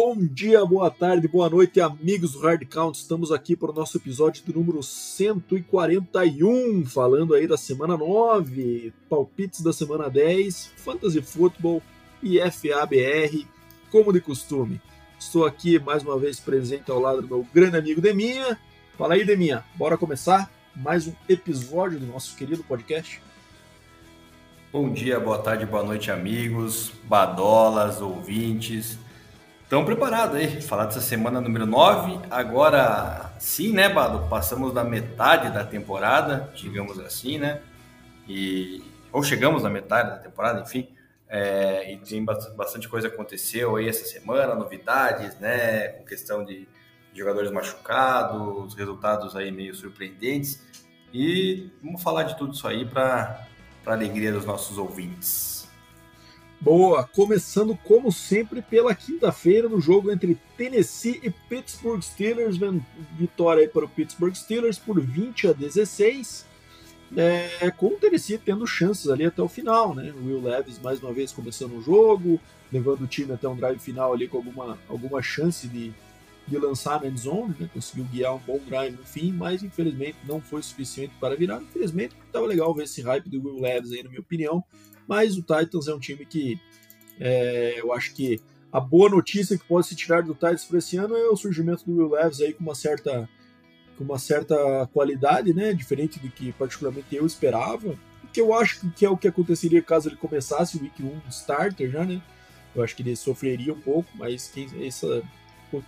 Bom dia, boa tarde, boa noite, amigos do Hard Count. Estamos aqui para o nosso episódio do número 141, falando aí da semana 9, palpites da semana 10, Fantasy Football e FABR, como de costume. Estou aqui mais uma vez presente ao lado do meu grande amigo Deminha. Fala aí, Deminha, bora começar mais um episódio do nosso querido podcast. Bom dia, boa tarde, boa noite, amigos, badolas, ouvintes. Estão preparados aí? Falar dessa semana número 9. Agora sim, né, Bado? Passamos da metade da temporada, digamos assim, né? E, ou chegamos na metade da temporada, enfim. É, e tem bastante coisa aconteceu aí essa semana, novidades, né? Com questão de jogadores machucados, resultados aí meio surpreendentes. E vamos falar de tudo isso aí para a alegria dos nossos ouvintes. Boa, começando como sempre pela quinta-feira no jogo entre Tennessee e Pittsburgh Steelers, vitória aí para o Pittsburgh Steelers por 20 a 16, é, com o Tennessee tendo chances ali até o final, né? O Will Levis mais uma vez começando o jogo, levando o time até um drive final ali com alguma, alguma chance de, de lançar na zone, né? conseguiu guiar um bom drive no fim, mas infelizmente não foi suficiente para virar. Infelizmente, estava legal ver esse hype do Will Levis aí, na minha opinião. Mas o Titans é um time que é, eu acho que a boa notícia que pode se tirar do Titans para esse ano é o surgimento do Will Levis aí com uma certa com uma certa qualidade, né, diferente do que particularmente eu esperava, que eu acho que é o que aconteceria caso ele começasse o Week 1 starter já, né? Eu acho que ele sofreria um pouco, mas quem essa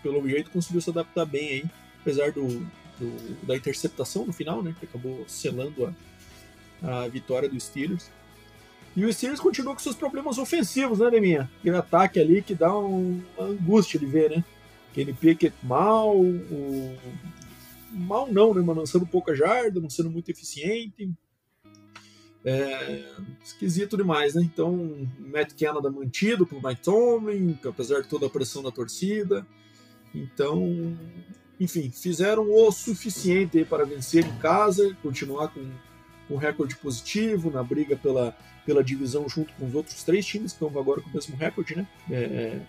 pelo jeito conseguiu se adaptar bem aí, apesar do, do da interceptação no final, né, que acabou selando a, a vitória dos Steelers. E o Steelers continua com seus problemas ofensivos, né, Deminha? Aquele ataque ali que dá um, uma angústia de ver, né? Aquele Pickett mal, o... mal não, né? Mas lançando pouca jarda, não sendo muito eficiente. É... esquisito demais, né? Então, Matt Canada mantido pelo Mike Tomlin, apesar de toda a pressão da torcida. Então, enfim, fizeram o suficiente para vencer em casa, continuar com um recorde positivo na briga pela, pela divisão junto com os outros três times que estão agora com o mesmo recorde, né? É,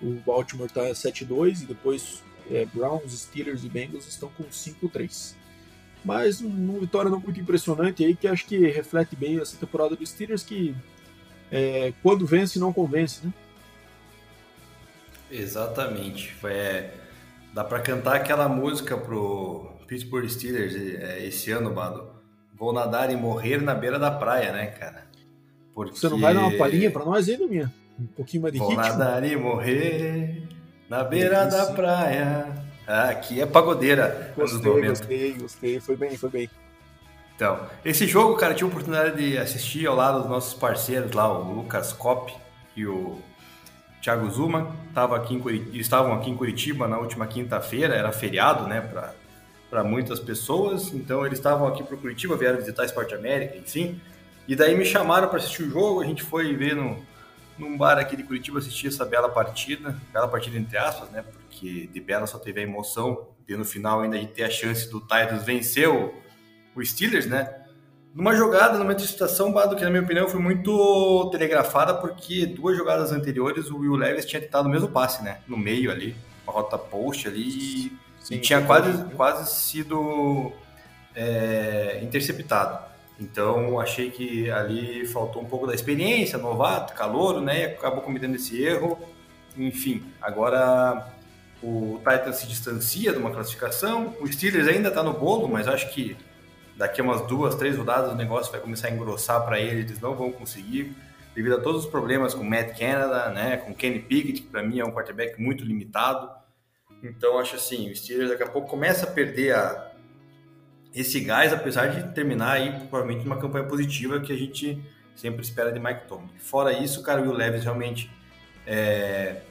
o Baltimore está 7-2 e depois é, Browns, Steelers e Bengals estão com 5-3. Mas uma vitória não muito impressionante aí que acho que reflete bem essa temporada dos Steelers que é, quando vence não convence, né? Exatamente. É, dá para cantar aquela música pro Pittsburgh Steelers é, esse ano, Bado. Vou nadar e morrer na beira da praia, né, cara? Porque... Você não vai dar uma palhinha para nós aí, minha? Um pouquinho mais de Vou ritmo? nadar e morrer na beira é da praia. Ah, aqui é pagodeira. Gostei, gostei, gostei. Foi bem, foi bem. Então, esse jogo, cara, tive a oportunidade de assistir ao lado dos nossos parceiros lá, o Lucas Cop e o Thiago Zuma. Tava aqui em Curitiba, estavam aqui em Curitiba na última quinta-feira, era feriado, né, para muitas pessoas. Então, eles estavam aqui para Curitiba, vieram visitar a Esporte América, enfim. E daí me chamaram para assistir o jogo, a gente foi ver no, num bar aqui de Curitiba assistir essa bela partida, bela partida entre aspas, né? Porque de bela só teve a emoção de no final ainda a gente ter a chance do Titans vencer o, o Steelers, né? Numa jogada, numa interceptação, Bado, que na minha opinião foi muito telegrafada, porque duas jogadas anteriores o Will Levis tinha tentado o mesmo passe, né? No meio ali, uma rota post ali, Sim, e tinha quase, quase sido é, interceptado. Então, achei que ali faltou um pouco da experiência, novato, calor, né? E acabou cometendo esse erro. Enfim, agora o Titans se distancia de uma classificação. O Steelers ainda está no bolo, mas acho que daqui a umas duas, três rodadas o negócio vai começar a engrossar para eles. Eles não vão conseguir, devido a todos os problemas com Matt Canada, né? Com Kenny Pickett, que para mim é um quarterback muito limitado. Então acho assim, o Steelers daqui a pouco começa a perder a, esse gás, apesar de terminar aí provavelmente uma campanha positiva que a gente sempre espera de Mike Tomlin. Fora isso, cara, o Will Levis realmente é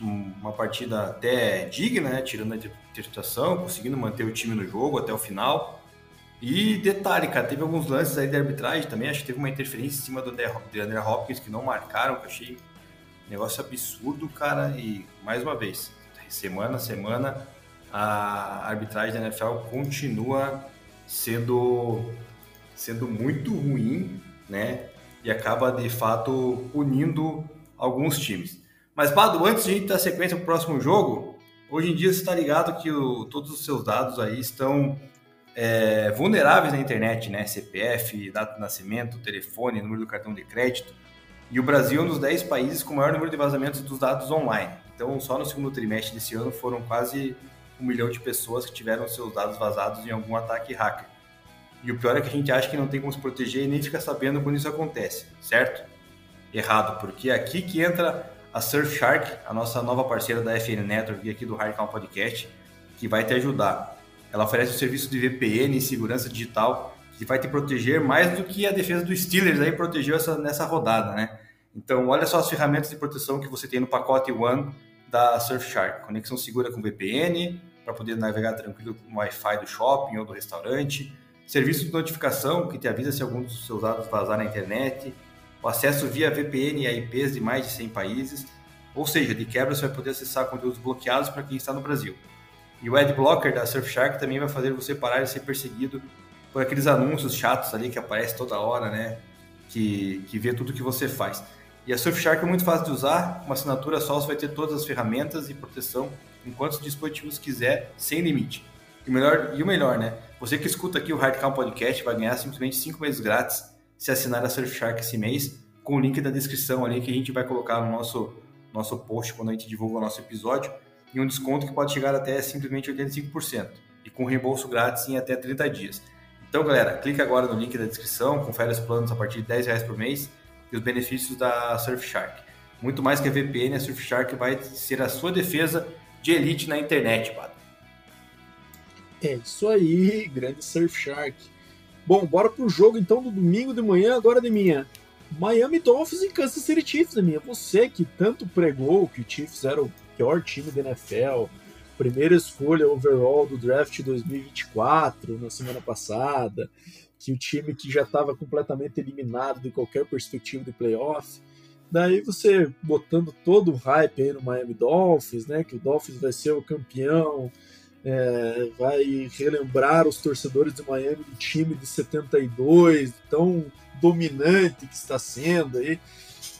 uma, partida até digna, né? tirando a interpretação, conseguindo manter o time no jogo até o final. E detalhe, cara, teve alguns lances aí de arbitragem também, acho que teve uma interferência em cima do André Hopkins que não marcaram, que eu achei um negócio absurdo, cara, e mais uma vez, semana a semana, a arbitragem da NFL continua sendo, sendo muito ruim, né? E acaba, de fato, unindo alguns times. Mas, Bado, antes de a gente dar sequência para o próximo jogo, hoje em dia você está ligado que o, todos os seus dados aí estão é, vulneráveis na internet, né? CPF, data de nascimento, telefone, número do cartão de crédito. E o Brasil é um dos 10 países com maior número de vazamentos dos dados online. Então, só no segundo trimestre desse ano foram quase um milhão de pessoas que tiveram seus dados vazados em algum ataque hacker. E o pior é que a gente acha que não tem como se proteger e nem fica sabendo quando isso acontece, certo? Errado, porque é aqui que entra a Surfshark, a nossa nova parceira da FN Network e aqui do Hardcount Podcast, que vai te ajudar. Ela oferece um serviço de VPN e segurança digital que vai te proteger mais do que a defesa dos Steelers aí protegeu essa, nessa rodada, né? Então, olha só as ferramentas de proteção que você tem no pacote One da Surfshark. Conexão segura com VPN, para poder navegar tranquilo no Wi-Fi do shopping ou do restaurante. Serviço de notificação, que te avisa se algum dos seus dados vazar na internet. O acesso via VPN a IPs de mais de 100 países. Ou seja, de quebra você vai poder acessar conteúdos bloqueados para quem está no Brasil. E o Adblocker da Surfshark também vai fazer você parar de ser perseguido por aqueles anúncios chatos ali que aparecem toda hora, né? Que, que vê tudo que você faz. E a Surfshark é muito fácil de usar, uma assinatura só você vai ter todas as ferramentas e proteção em quantos dispositivos quiser, sem limite. E o melhor, e o melhor né? Você que escuta aqui o Hardcount Podcast vai ganhar simplesmente 5 meses grátis se assinar a Surfshark esse mês, com o link da descrição ali que a gente vai colocar no nosso, nosso post quando a gente divulga o nosso episódio, e um desconto que pode chegar até simplesmente 85%, e com reembolso grátis em até 30 dias. Então, galera, clica agora no link da descrição, confere os planos a partir de 10 reais por mês e os benefícios da Surfshark. Muito mais que a VPN, a Surfshark vai ser a sua defesa de elite na internet, Pato. É isso aí, grande Surfshark. Bom, bora pro jogo então do domingo de manhã, agora de minha. Miami Dolphins e Kansas City Chiefs, minha. Você que tanto pregou que o Chiefs era o pior time da NFL, primeira escolha overall do draft 2024 na semana passada, que o time que já estava completamente eliminado de qualquer perspectiva de playoff. Daí você botando todo o hype aí no Miami Dolphins, né? Que o Dolphins vai ser o campeão, é, vai relembrar os torcedores de Miami do time de 72, tão dominante que está sendo aí.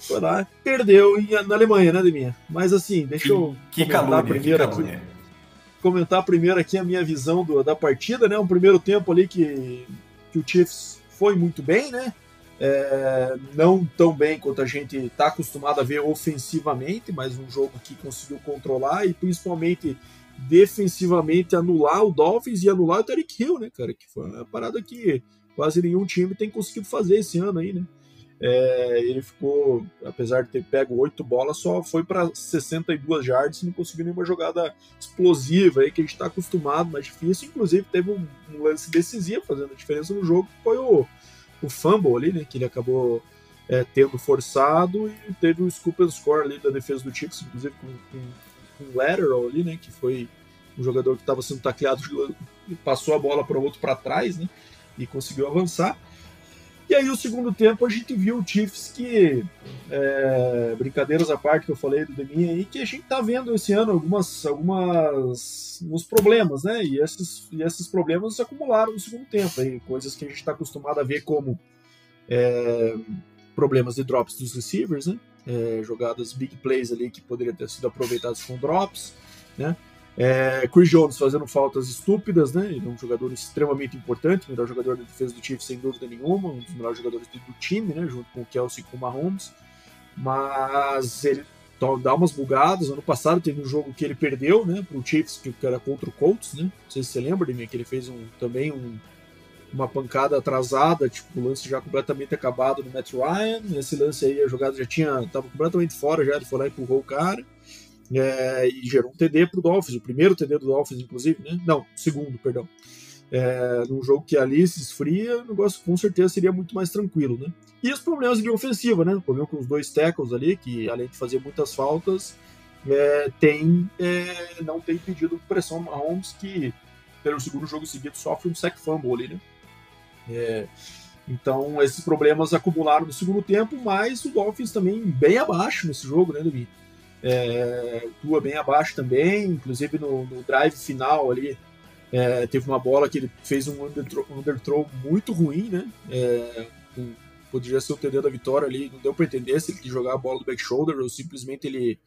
Foi lá, perdeu na Alemanha, né, Deminha? Mas assim, deixa eu que, que comentar calúnia, primeiro que aqui comentar primeiro aqui a minha visão do, da partida, né? Um primeiro tempo ali que, que o Chiefs foi muito bem, né? É, não tão bem quanto a gente está acostumado a ver ofensivamente, mas um jogo que conseguiu controlar e principalmente defensivamente anular o Dolphins e anular o Tarek Hill, né, cara? Que foi uma parada que quase nenhum time tem conseguido fazer esse ano aí, né? É, ele ficou, apesar de ter pego oito bolas, só foi para 62 yards e não conseguiu nenhuma jogada explosiva aí que a gente está acostumado, mais difícil. Inclusive, teve um, um, lance decisivo fazendo a diferença no jogo, que foi o, o fumble ali, né? Que ele acabou é, tendo forçado e teve o scoop and score ali da defesa do Chiefs, inclusive com, com, com lateral ali, né? Que foi um jogador que estava sendo tacleado passou a bola para o outro para trás, né? E conseguiu avançar. E aí, o segundo tempo, a gente viu o Chiefs que, é, brincadeiras à parte que eu falei do Deminha aí, que a gente tá vendo esse ano algumas, algumas alguns problemas, né? E esses, e esses problemas se acumularam no segundo tempo, aí, coisas que a gente está acostumado a ver como é, problemas de drops dos receivers, né? É, jogadas big plays ali que poderiam ter sido aproveitadas com drops, né? É, Chris Jones fazendo faltas estúpidas, né? Ele é um jogador extremamente importante, melhor jogador da defesa do Chiefs, sem dúvida nenhuma, um dos melhores jogadores do time, né? Junto com o Kelsey e com o Mahomes. Mas ele dá umas bugadas. Ano passado teve um jogo que ele perdeu, né? Para o Chiefs, que era contra o Colts, né? Não sei se você lembra de mim, que ele fez um, também um, uma pancada atrasada, tipo, o lance já completamente acabado no Matt Ryan. Esse lance aí, a jogada já tinha, tava completamente fora já, ele foi lá e empurrou o cara. É, e gerou um TD para o Dolphins, o primeiro TD do Dolphins, inclusive, né? Não, segundo, perdão. É, num jogo que ali se esfria, o negócio com certeza seria muito mais tranquilo, né? E os problemas de ofensiva, né? O problema com os dois tackles ali, que além de fazer muitas faltas, é, tem, é, não tem pedido pressão Mahomes, que pelo segundo jogo seguido sofre um sack fumble ali, né? É, então esses problemas acumularam no segundo tempo, mas o Dolphins também bem abaixo nesse jogo, né, Domingo? É, Tua bem abaixo também, inclusive no, no drive final ali, é, teve uma bola que ele fez um underthrow, um underthrow muito ruim, né? É, um, poderia ser o TD da vitória ali, não deu para entender se ele quis jogar a bola do back shoulder ou simplesmente ele,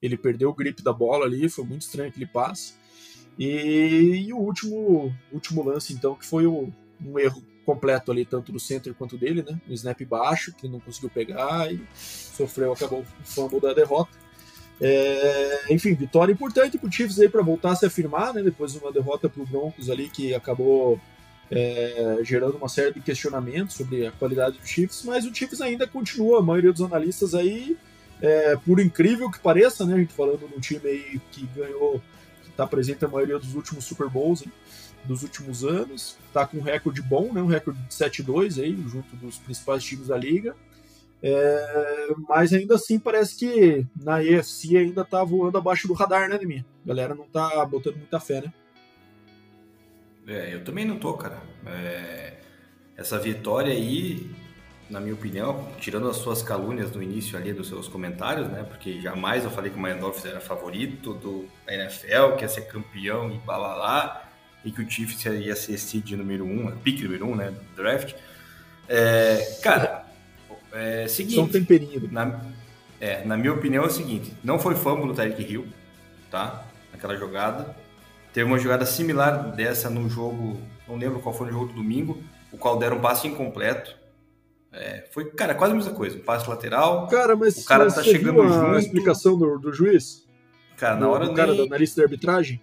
ele perdeu o grip da bola ali, foi muito estranho aquele passe. E, e o último, último lance, então, que foi o, um erro completo ali, tanto do center quanto dele, né? Um snap baixo, que não conseguiu pegar e sofreu, acabou o fumble da derrota. É, enfim, vitória importante para o Chiefs aí para voltar a se afirmar, né? Depois de uma derrota para o Broncos ali que acabou é, gerando uma série de questionamentos sobre a qualidade do Chiefs, mas o Chiefs ainda continua, a maioria dos analistas aí, é, por incrível que pareça, né? A gente falando de um time aí que ganhou, que está presente a maioria dos últimos Super Bowls hein, dos últimos anos, está com um recorde bom, né? Um recorde de 7-2 aí, junto dos principais times da liga. É, mas ainda assim parece que na EFC ainda tá voando abaixo do radar, né, Demir? A galera não tá botando muita fé, né? É, eu também não tô, cara. É, essa vitória aí, na minha opinião, tirando as suas calúnias no início ali dos seus comentários, né? Porque jamais eu falei que o Miami era favorito do NFL, que ia ser campeão e balalá, e que o Chiefs ia ser seed número um, pick número um, né? Do draft. É, cara, é seguinte. Só um temperinho. Na, é, na minha opinião é o seguinte: não foi fumble do Tyreek Hill, tá? Naquela jogada. Teve uma jogada similar dessa no jogo, não lembro qual foi no jogo do domingo, o qual deram um passe incompleto. É, foi, cara, quase a mesma coisa. Um passe lateral. Cara, mas o cara mas tá você chegando junto. explicação do, do juiz? Cara, na hora do cara nem- da analista de arbitragem?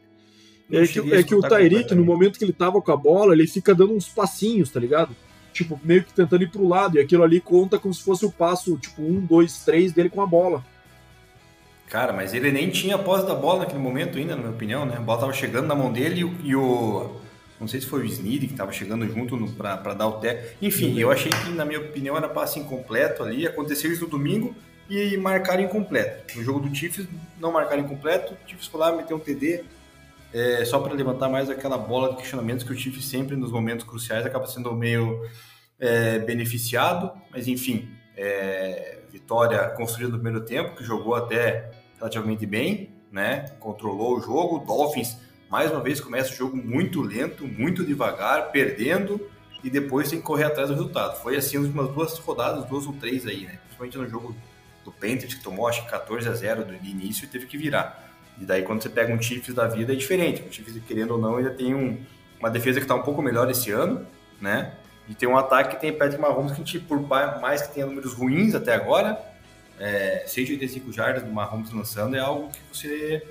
É que, é que o Tyreek, no completamente. momento que ele tava com a bola, ele fica dando uns passinhos, tá ligado? Tipo, meio que tentando ir pro lado, e aquilo ali conta como se fosse o passo, tipo, um, dois, três dele com a bola. Cara, mas ele nem tinha a posse da bola naquele momento ainda, na minha opinião, né? A bola tava chegando na mão dele e o. e o- não sei se foi o Snead que tava chegando junto pra dar o té. Enfim, eu achei que, na minha opinião, era passe incompleto ali. Aconteceu isso no domingo e marcaram incompleto. No jogo do Chiefs, não marcaram incompleto. O Chiefs foi lá, meteu um TD. É, só para levantar mais aquela bola de questionamentos que o Chiefs sempre, nos momentos cruciais, acaba sendo meio é, beneficiado. Mas, enfim, é, vitória construída no primeiro tempo, que jogou até relativamente bem, né? Controlou o jogo. Dolphins, mais uma vez, começa o jogo muito lento, muito devagar, perdendo e depois tem que correr atrás do resultado. Foi assim últimas duas rodadas, duas ou três aí, né? Principalmente no jogo do Panthers, que tomou acho que 14 a 0 do início e teve que virar. E daí quando você pega um Chiefs da vida é diferente. O Chiefs, querendo ou não, ainda tem um, uma defesa que está um pouco melhor esse ano, né? E tem um ataque que tem Patrick Mahomes que, a gente, por mais que tenha números ruins até agora, é, 185 jardas do Mahomes lançando é algo que você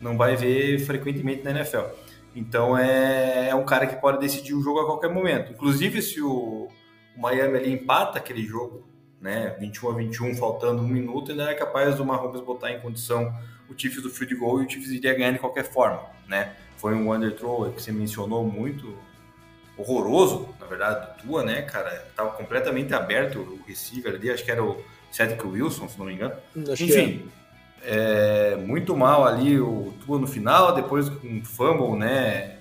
não vai ver frequentemente na NFL. Então é, é um cara que pode decidir o jogo a qualquer momento. Inclusive, se o, o Miami ali empata aquele jogo, né, 21 a 21, faltando um minuto, ainda é capaz do Mahomes botar em condição o Chiefs do field goal e o Chiefs iria ganhar de qualquer forma, né? Foi um underthrow que você mencionou muito horroroso, na verdade, do Tua, né, cara? Tava completamente aberto o receiver ali, acho que era o Cedric Wilson, se não me engano. Acho que é. Enfim, é, muito mal ali o Tua no final, depois com um fumble, né,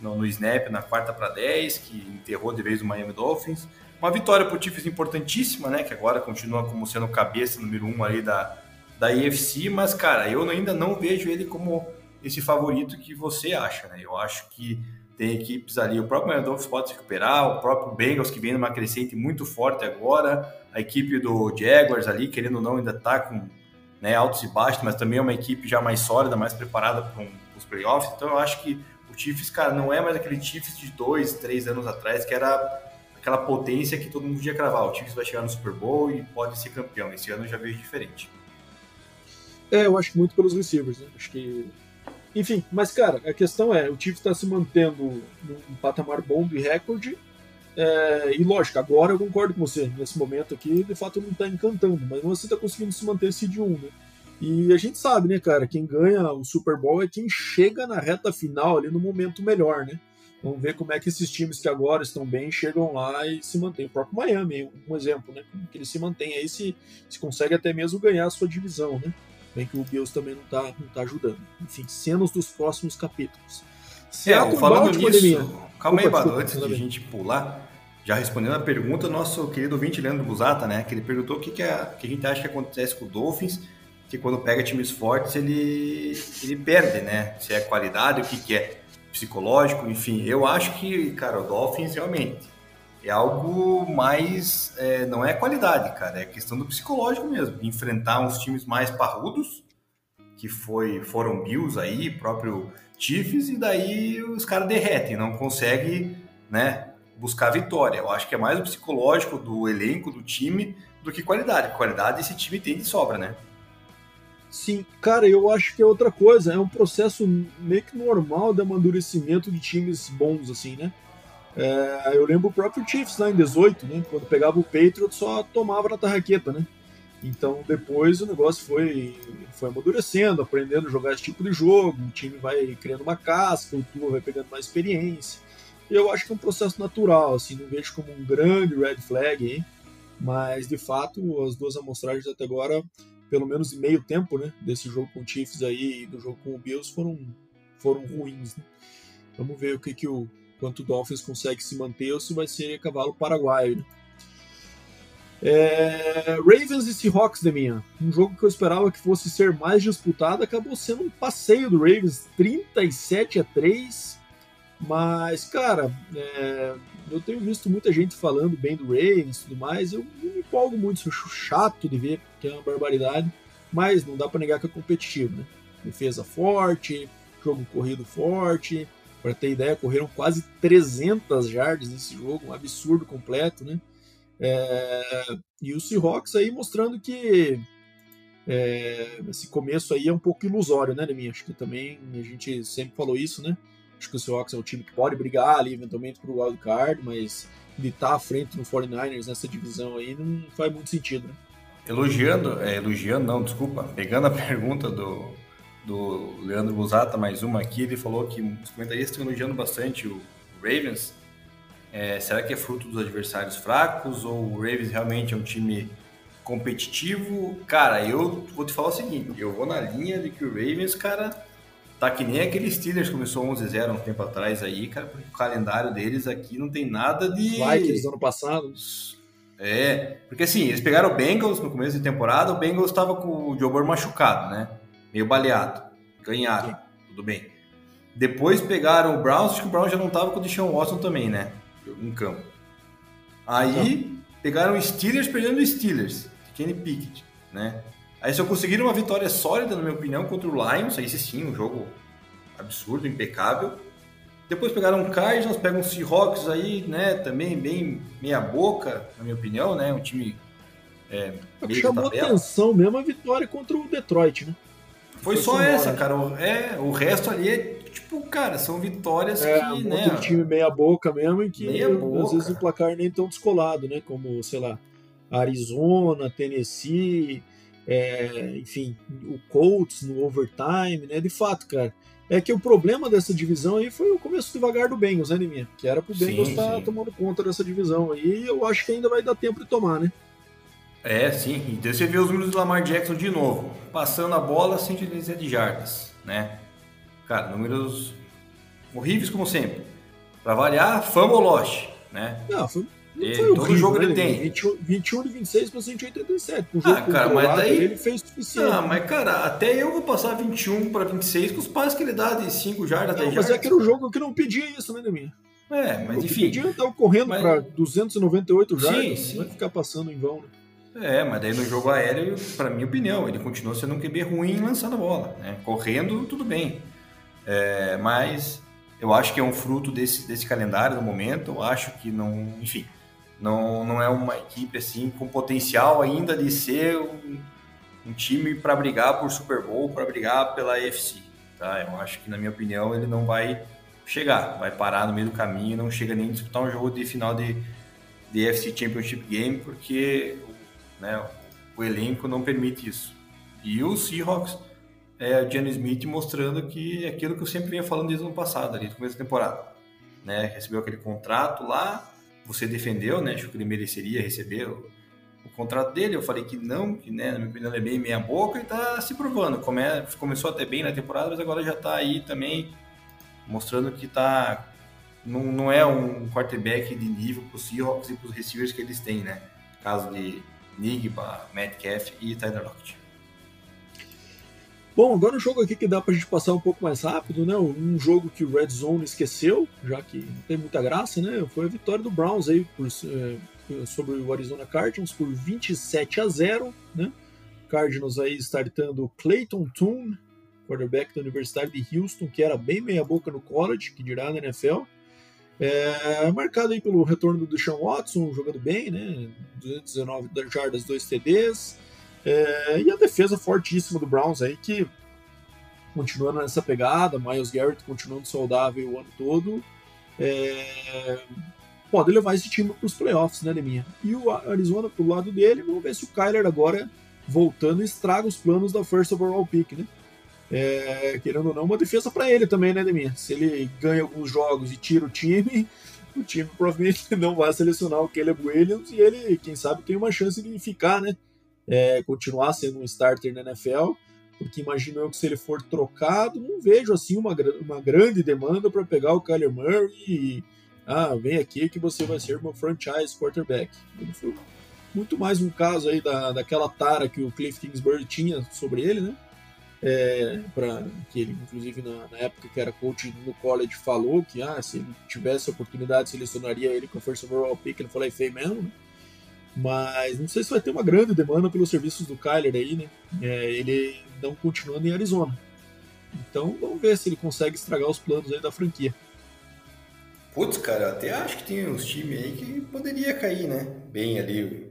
no, no snap na quarta para 10, que enterrou de vez o Miami Dolphins. Uma vitória para o Chiefs importantíssima, né, que agora continua como sendo cabeça número um ali da, da EFC, mas, cara, eu ainda não vejo ele como esse favorito que você acha, né? Eu acho que tem equipes ali, o próprio Miami pode se recuperar, o próprio Bengals que vem numa crescente muito forte agora, a equipe do Jaguars ali, querendo ou não, ainda tá com né, altos e baixos, mas também é uma equipe já mais sólida, mais preparada para um, os playoffs. Então eu acho que o Chiefs, cara, não é mais aquele Chiefs de dois, três anos atrás, que era aquela potência que todo mundo podia cravar. O Chiefs vai chegar no Super Bowl e pode ser campeão. Esse ano eu já vejo diferente. É, eu acho muito pelos receivers, né? Acho que. Enfim, mas cara, a questão é, o Chiefs está se mantendo num patamar bom de recorde. É, e lógico, agora eu concordo com você. Nesse momento aqui, de fato, não está encantando, mas você está conseguindo se manter seed 1, né? E a gente sabe, né, cara, quem ganha o Super Bowl é quem chega na reta final ali no momento melhor, né? Vamos ver como é que esses times que agora estão bem chegam lá e se mantêm. O próprio Miami, um exemplo, né? Como que ele se mantém aí, se, se consegue até mesmo ganhar a sua divisão, né? Bem que o Bills também não tá, não tá ajudando. Enfim, cenas dos próximos capítulos. Seattle, é, falando nisso, calma aí, Bado, antes de a gente pular, já respondendo a pergunta, nosso querido ouvinte Leandro Busata, né? Que ele perguntou o que, que, é, que a gente acha que acontece com o Dolphins, que quando pega times fortes ele, ele perde, né? Se é qualidade, o que, que é psicológico, enfim. Eu acho que, cara, o Dolphins realmente é algo mais. É, não é qualidade, cara, é questão do psicológico mesmo. Enfrentar uns times mais parrudos, que foi, foram Bills aí, próprio Chiefs, e daí os caras derretem, não consegue né, buscar vitória. Eu acho que é mais o psicológico do elenco, do time, do que qualidade. Qualidade esse time tem de sobra, né? Sim, cara, eu acho que é outra coisa. É um processo meio que normal de amadurecimento de times bons, assim, né? É, eu lembro o próprio Chiefs lá em 18, né? Quando pegava o Patriot só tomava na tarraqueta, né? Então depois o negócio foi, foi amadurecendo, aprendendo a jogar esse tipo de jogo, o time vai criando uma casca, o Tua vai pegando mais experiência. Eu acho que é um processo natural, assim, não vejo como um grande red flag aí, mas de fato as duas amostragens até agora pelo menos em meio tempo, né, desse jogo com o Chiefs aí e do jogo com o Bills foram, foram ruins. Né? Vamos ver o que, que o quanto o Dolphins consegue se manter ou se vai ser cavalo paraguaio. Né? É, Ravens e Seahawks minha, um jogo que eu esperava que fosse ser mais disputado, acabou sendo um passeio do Ravens, 37 a 3. Mas, cara, é, eu tenho visto muita gente falando bem do Ravens e tudo mais. Eu não me empolgo muito, sou chato de ver, que é uma barbaridade. Mas não dá para negar que é competitivo, né? Defesa forte, jogo corrido forte. Para ter ideia, correram quase 300 jardas nesse jogo, um absurdo completo, né? É, e o Seahawks aí mostrando que é, esse começo aí é um pouco ilusório, né, Leminha? Acho que também a gente sempre falou isso, né? Acho que o Seahawks é um time que pode brigar ali eventualmente pro wild card, mas ele tá à frente no 49ers nessa divisão aí não faz muito sentido, né? Elogiando, é, elogiando não, desculpa, pegando a pergunta do, do Leandro Busata, mais uma aqui, ele falou que os comentaristas estão elogiando bastante o Ravens. É, será que é fruto dos adversários fracos ou o Ravens realmente é um time competitivo? Cara, eu vou te falar o seguinte, eu vou na linha de que o Ravens, cara, Tá que nem aquele Steelers começou 11-0 um tempo atrás aí, cara, porque o calendário deles aqui não tem nada de. Vikings do ano passado. É, porque assim, eles pegaram o Bengals no começo de temporada, o Bengals estava com o Joe Burrow machucado, né? Meio baleado. Ganharam, tudo bem. Depois pegaram o Browns, acho que o Browns já não estava com o Deshaun Watson também, né? Em campo. Aí pegaram o Steelers perdendo o Steelers, Kenny Pickett, né? Aí só conseguiram uma vitória sólida, na minha opinião, contra o Lions, aí sim, um jogo absurdo, impecável. Depois pegaram o Cardinals, pegam o Seahawks aí, né, também bem meia boca, na minha opinião, né, um time é, o que chamou atenção mesmo a vitória contra o Detroit, né? Foi, Foi só essa, cara. O, é, o resto ali é tipo, cara, são vitórias é, que, um né? Outro time meia boca mesmo, em que às vezes o placar nem tão descolado, né? Como, sei lá, Arizona, Tennessee, é, enfim, o Colts no overtime, né? De fato, cara. É que o problema dessa divisão aí foi o começo devagar do Bengals, né, Liminha? Que era pro Bengals estar tá tomando conta dessa divisão aí. E eu acho que ainda vai dar tempo de tomar, né? É, sim. Então você vê os números do Lamar Jackson de novo. Passando a bola, 117 jardas, né? Cara, números horríveis como sempre. Pra variar, fama ou lost, né? Não, foi não foi todo horrível, jogo né? ele tem. 21, 21 de 26 para 187. Um jogo ah, cara, mas daí ele fez o suficiente. Ah, mas cara, até eu vou passar 21 para 26 com os passos que ele dá de 5 jardas, 10 jardas. Mas é que era um jogo que não pedia isso, né, Neminha? É, mas enfim. Pedia tava correndo mas... para 298 jardas, sim, sim. vai ficar passando em vão, né? É, mas daí no jogo aéreo, para minha opinião, ele continua sendo um QB ruim lançando a bola, né? Correndo, tudo bem. É, mas eu acho que é um fruto desse, desse calendário no momento. Eu acho que não, enfim, não, não é uma equipe assim com potencial ainda de ser um, um time para brigar por Super Bowl, para brigar pela AFC. Tá? Eu acho que, na minha opinião, ele não vai chegar, vai parar no meio do caminho, não chega nem a disputar um jogo de final de, de AFC Championship Game, porque né, o elenco não permite isso. E o Seahawks, é o Gianni Smith mostrando que é aquilo que eu sempre vinha falando desde o ano passado, ali no começo da temporada. Né? Recebeu aquele contrato lá, você defendeu, né? Acho que ele mereceria receber o, o contrato dele. Eu falei que não, que né, na minha opinião ele é bem meia boca e tá se provando. Come, começou até bem na temporada, mas agora já tá aí também mostrando que tá não, não é um quarterback de nível para os Seahawks e para os receivers que eles têm, né? Caso de Nigba, Metcalf e Tyler Lockett. Bom, agora um jogo aqui que dá pra gente passar um pouco mais rápido, né? Um jogo que o Red Zone esqueceu, já que não tem muita graça, né? Foi a vitória do Browns aí por, é, sobre o Arizona Cardinals por 27 a 0, né? Cardinals aí startando Clayton Toon, quarterback da Universidade de Houston, que era bem meia boca no college, que dirá na NFL. É, marcado aí pelo retorno do Deshaun Watson, jogando bem, né? 219 jardas, 2 TDs. É, e a defesa fortíssima do Browns aí, que continuando nessa pegada, Miles Garrett continuando saudável o ano todo, é, pode levar esse time para os playoffs, né, Leminha? E o Arizona pro lado dele, vamos ver se o Kyler agora voltando estraga os planos da first overall pick, né? É, querendo ou não, uma defesa para ele também, né, Leminha? Se ele ganha alguns jogos e tira o time, o time provavelmente não vai selecionar o Caleb Williams e ele, quem sabe, tem uma chance de ficar, né? é, continuar sendo um starter na NFL, porque imagino eu que se ele for trocado, não vejo assim uma, uma grande demanda para pegar o Kyler Murray e ah, vem aqui que você vai ser meu franchise quarterback. Ele foi muito mais um caso aí da, daquela tara que o Cliff Kingsbury tinha sobre ele, né? É, para que ele, inclusive na, na, época que era coach no college, falou que ah, se ele tivesse a oportunidade, selecionaria ele com a first overall pick. Ele falou, é feio mesmo, né? Mas não sei se vai ter uma grande demanda pelos serviços do Kyler aí, né? É, ele não continuando em Arizona. Então vamos ver se ele consegue estragar os planos aí da franquia. Putz, cara, até acho que tem uns times aí que poderia cair, né? Bem ali.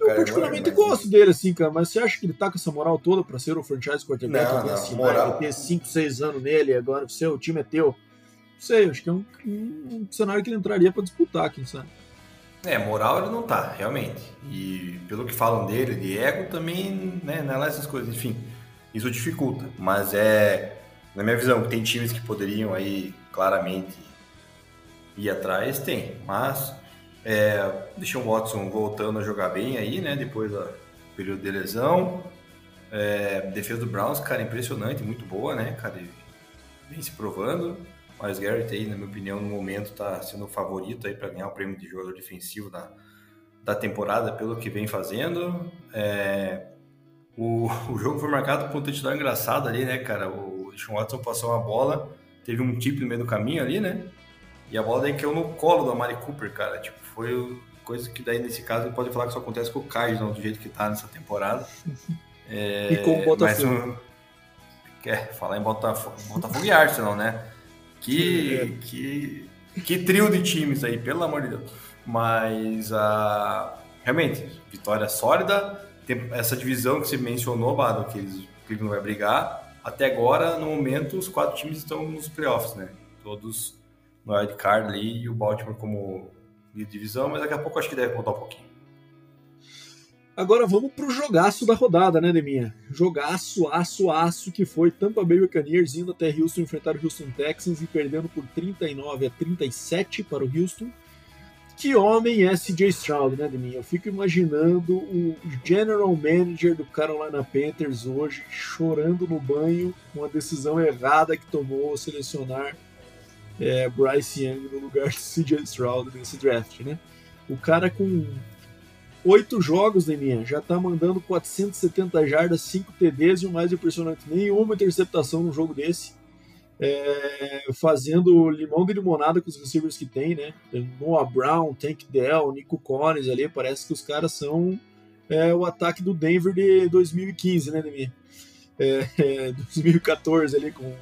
Eu particularmente gosto dele, assim, cara, mas você acha que ele tá com essa moral toda pra ser o franchise quarterback? Não, não, assim, moral... ter 5, 6 anos nele agora o seu time é teu. Não sei, acho que é um, um cenário que ele entraria pra disputar, quem sabe. É, moral ele não tá, realmente. E pelo que falam dele, de ego também, né, não é essas coisas, enfim, isso dificulta. Mas é, na minha visão, tem times que poderiam aí claramente ir atrás, tem. Mas é, deixa o Watson voltando a jogar bem aí, né, depois do período de lesão. É, defesa do Browns, cara, impressionante, muito boa, né, cara, vem se provando. Miles Garrett aí, na minha opinião, no momento está sendo o favorito aí para ganhar o prêmio de jogador defensivo da, da temporada pelo que vem fazendo. É, o, o jogo foi marcado por um touchdown engraçado ali, né, cara? O Sean Watson passou uma bola, teve um tip no meio do caminho ali, né? E a bola daí caiu no colo do Amari Cooper, cara. Tipo, foi coisa que daí nesse caso pode falar que isso acontece com o Cardinals do jeito que tá nessa temporada. É, e com o Botafogo. Um, quer falar em Botafogo, Botafogo e Arsenal, né? Que, que, que trio de times aí, pelo amor de Deus. Mas, uh, realmente, vitória sólida. Tem essa divisão que você mencionou, Bado, que eles, o não vai brigar. Até agora, no momento, os quatro times estão nos playoffs, né? Todos no wildcard ali e o Baltimore como de divisão, mas daqui a pouco acho que deve contar um pouquinho. Agora vamos pro jogaço da rodada, né, Deminha? Jogaço, aço, aço que foi Tampa Bay Buccaneers indo até Houston enfrentar o Houston Texans e perdendo por 39 a 37 para o Houston. Que homem é CJ Stroud, né, Deminha? Eu fico imaginando o general manager do Carolina Panthers hoje chorando no banho com a decisão errada que tomou selecionar é, Bryce Young no lugar de CJ Stroud nesse draft, né? O cara com oito jogos, Neminha, já tá mandando 470 jardas, 5 TDs e o mais impressionante, nenhuma interceptação num jogo desse. É, fazendo limão de limonada com os receivers que tem, né? Noah Brown, Tank Dell, Nico Collins ali, parece que os caras são é, o ataque do Denver de 2015, né, Neminha? É, é, 2014 ali com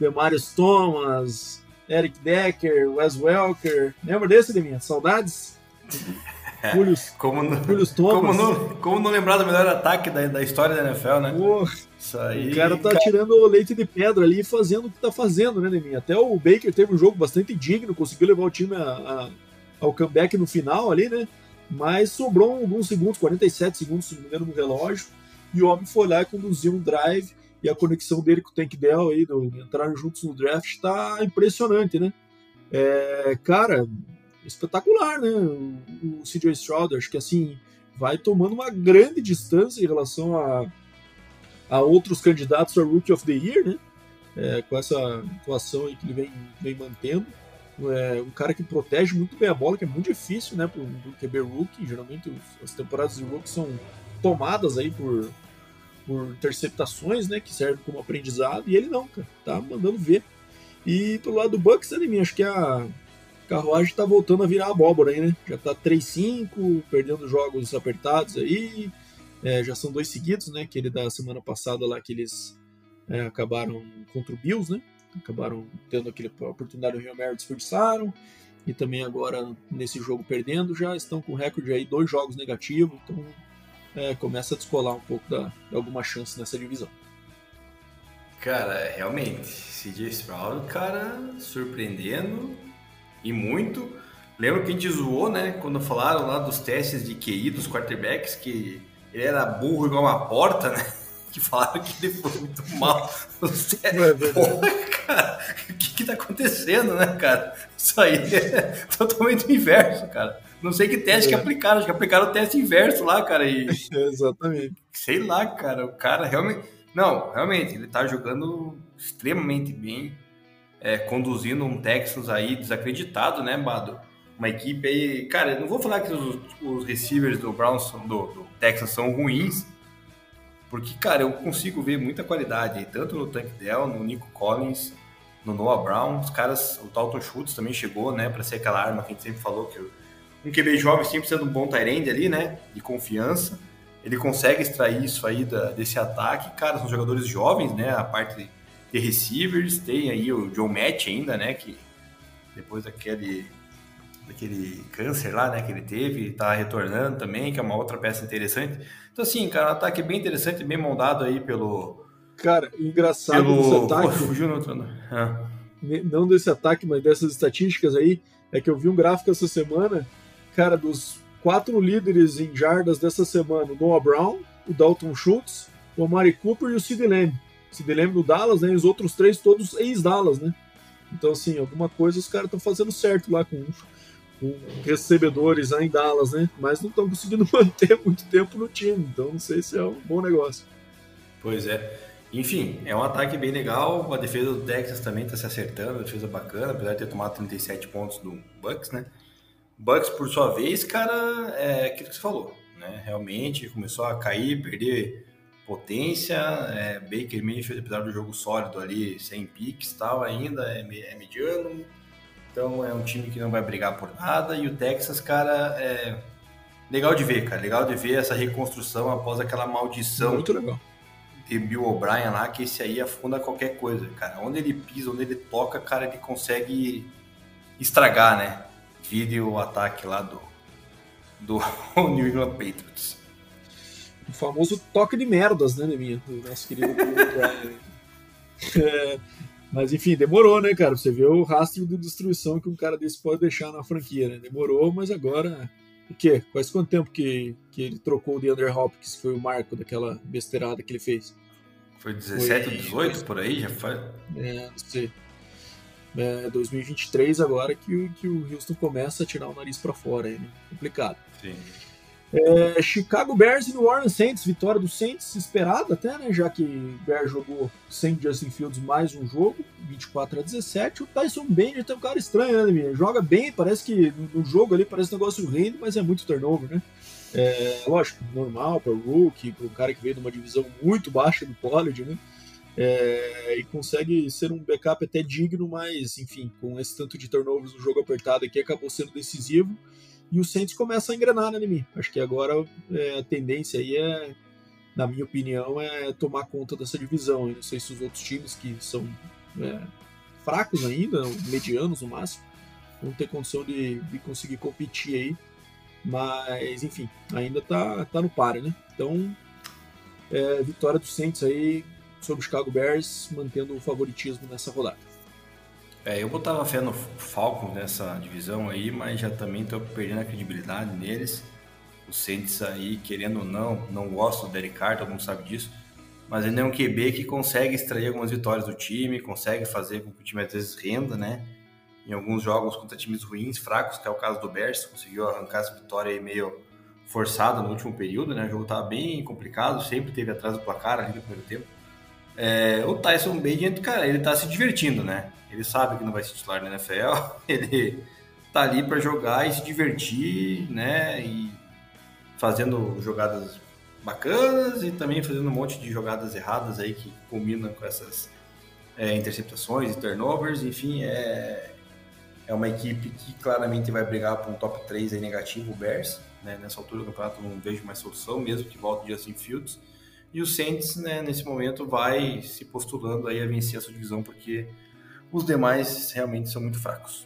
Demarius Thomas, Eric Decker, Wes Welker. Lembra desse, Deminha? Saudades? Julius, como, não, Thomas. Como não, como não lembrar do melhor ataque da, da história da NFL, né? Porra, Isso aí, o cara tá cara... tirando o leite de pedra ali e fazendo o que tá fazendo, né, Neminha? Até o Baker teve um jogo bastante digno, conseguiu levar o time a, a, ao comeback no final ali, né? Mas sobrou alguns segundos, 47 segundos, se não me engano, no relógio. e o homem foi lá e conduziu um drive e a conexão dele com o Tank Dell aí, do, entraram juntos no draft, está impressionante, né? É, cara, espetacular, né? O, o CJ Stroud, acho que assim, vai tomando uma grande distância em relação a, a outros candidatos a Rookie of the Year, né? É, com essa atuação aí que ele vem, vem mantendo. É um cara que protege muito bem a bola, que é muito difícil, né, para um QB rookie. Geralmente as temporadas de rookie são tomadas aí por, por interceptações, né, que servem como aprendizado, e ele não, cara, tá mandando ver. E pro lado do Bucks, né, acho que a carruagem tá voltando a virar abóbora aí, né? Já tá 3-5, perdendo jogos apertados aí. É, já são dois seguidos, né? Aquele da semana passada lá que eles é, acabaram contra o Bills, né? Acabaram tendo aquela oportunidade no Rio Mary, desperdiçaram. E também agora, nesse jogo perdendo, já estão com recorde aí, dois jogos negativos. Então, é, começa a descolar um pouco da, de alguma chance nessa divisão. Cara, realmente, CJ Stroud, cara, surpreendendo e muito. Lembro que a gente zoou, né, quando falaram lá dos testes de QI dos quarterbacks, que ele era burro igual uma porta, né? Que falaram que ele foi muito mal. É Porra, cara, o que que tá acontecendo, né, cara? Isso aí é totalmente o inverso, cara. Não sei que teste é. que aplicaram, acho que aplicaram o teste inverso lá, cara. E... Exatamente. Sei lá, cara, o cara realmente. Não, realmente, ele tá jogando extremamente bem é, conduzindo um Texas aí desacreditado, né, Bado? Uma equipe aí. Cara, eu não vou falar que os, os receivers do Browns, do, do Texas, são ruins, porque, cara, eu consigo ver muita qualidade aí, tanto no Tank Dell, no Nico Collins, no Noah Brown. Os caras, o Dalton Schultz também chegou, né, para ser aquela arma que a gente sempre falou que um QB jovem sempre de um bom tight ali, né, de confiança. Ele consegue extrair isso aí da, desse ataque. Cara, são jogadores jovens, né, a parte de receivers, tem aí o John Matt ainda, né, que depois daquele daquele câncer lá, né, que ele teve, tá retornando também, que é uma outra peça interessante. Então assim, cara, um ataque bem interessante, bem moldado aí pelo Cara, engraçado pelo... desse ataque. Pô, fugiu no outro, ah. Não desse ataque, mas dessas estatísticas aí, é que eu vi um gráfico essa semana, cara, dos quatro líderes em jardas dessa semana, o Noah Brown, o Dalton Schultz, o Amari Cooper e o Sid Lamb se lembra do Dallas, né? E os outros três todos ex-Dallas, né? Então, assim, alguma coisa os caras estão fazendo certo lá com, com, recebedores lá em Dallas, né? Mas não estão conseguindo manter muito tempo no time, então não sei se é um bom negócio. Pois é. Enfim, é um ataque bem legal. A defesa do Texas também está se acertando, defesa bacana, apesar de ter tomado 37 pontos do Bucks, né? Bucks, por sua vez, cara, é aquilo que você falou, né? Realmente começou a cair, perder potência. É, Baker Mayfield, apesar do jogo sólido ali, sem piques tal, ainda é, é, mediano. Então é um time que não vai brigar por nada. E o Texas, cara, é legal de ver, cara. Legal de ver essa reconstrução após aquela maldição. Muito legal. De Bill O'Brien lá, que esse aí afunda qualquer coisa, cara. Onde ele pisa, onde ele toca, cara, ele consegue estragar, né? Vídeo o ataque lá do, do New England Patriots. O famoso toque de merdas, né, Neminha? Do nosso querido é, Mas enfim, demorou, né, cara? Você vê o rastro de destruição que um cara desse pode deixar na franquia, né? Demorou, mas agora. O quê? Quase quanto tempo que, que ele trocou o DeAndre Hopkins, que foi o marco daquela besteirada que ele fez? Foi 17 ou 18 foi... por aí? Já faz. É, não sei. É, 2023 agora que, que o Houston começa a tirar o nariz para fora né? Complicado. Sim. É, Chicago Bears e New Orleans Saints, vitória do Saints esperada até, né? Já que o Bears jogou sem Justin Fields mais um jogo, 24 a 17. O Tyson Bender tem um cara estranho, né, minha? Joga bem, parece que no jogo ali parece um negócio rende, mas é muito turnover, né? É, lógico, normal para o rookie, para um cara que veio de uma divisão muito baixa do college, né? É, e consegue ser um backup até digno, mas enfim, com esse tanto de turnovers no jogo apertado aqui, acabou sendo decisivo e o Saints começa a engrenar, né, mim? Acho que agora é, a tendência aí é, na minha opinião, é tomar conta dessa divisão. Eu não sei se os outros times que são é, fracos ainda, medianos no máximo, vão ter condição de, de conseguir competir aí. Mas, enfim, ainda tá, tá no páreo, né? Então, é, vitória do Saints aí sobre o Chicago Bears, mantendo o favoritismo nessa rodada. É, eu botava fé no Falcons nessa divisão aí, mas já também estou perdendo a credibilidade neles. o Saints aí, querendo ou não, não gosta do Derek Carr, todo mundo sabe disso, mas ele é um QB que consegue extrair algumas vitórias do time, consegue fazer com que o time às vezes renda, né? Em alguns jogos contra times ruins, fracos, que é o caso do Bears, conseguiu arrancar essa vitória aí meio forçada no último período, né? O jogo estava bem complicado, sempre teve atrás do placar ali no primeiro tempo. É, o Tyson Bagent, cara, ele tá se divertindo, né? Ele sabe que não vai ser titular na NFL, ele tá ali para jogar e se divertir, né? E fazendo jogadas bacanas e também fazendo um monte de jogadas erradas aí que combinam com essas é, interceptações e turnovers. Enfim, é, é uma equipe que claramente vai brigar por um top 3 aí negativo, o Bears. Né? Nessa altura do campeonato não vejo mais solução, mesmo que volte o Justin Fields. E o Saints, né, nesse momento, vai se postulando aí a vencer essa divisão, porque os demais realmente são muito fracos.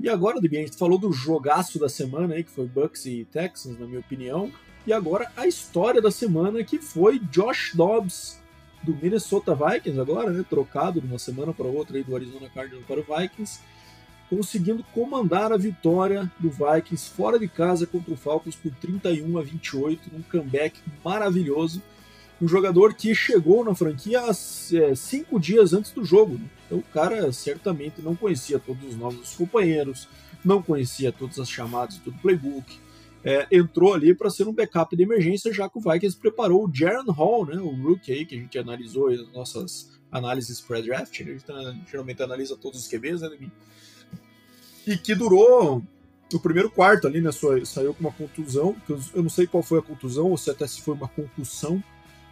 E agora, Debian, a gente falou do jogaço da semana aí, que foi Bucks e Texans, na minha opinião. E agora a história da semana, que foi Josh Dobbs, do Minnesota Vikings, agora, né? Trocado de uma semana para outra aí do Arizona Cardinals para o Vikings, conseguindo comandar a vitória do Vikings fora de casa contra o Falcons por 31 a 28, num comeback maravilhoso um jogador que chegou na franquia é, cinco dias antes do jogo. Né? Então o cara certamente não conhecia todos os nomes dos companheiros, não conhecia todas as chamadas do playbook. É, entrou ali para ser um backup de emergência, já que o Vikings preparou o Jaron Hall, né, o rookie aí que a gente analisou nas nossas análises pré-draft. Né? A gente tá, geralmente analisa todos os QBs, né, e que durou o primeiro quarto ali, né? Saiu com uma contusão, eu não sei qual foi a contusão, ou se até se foi uma concussão,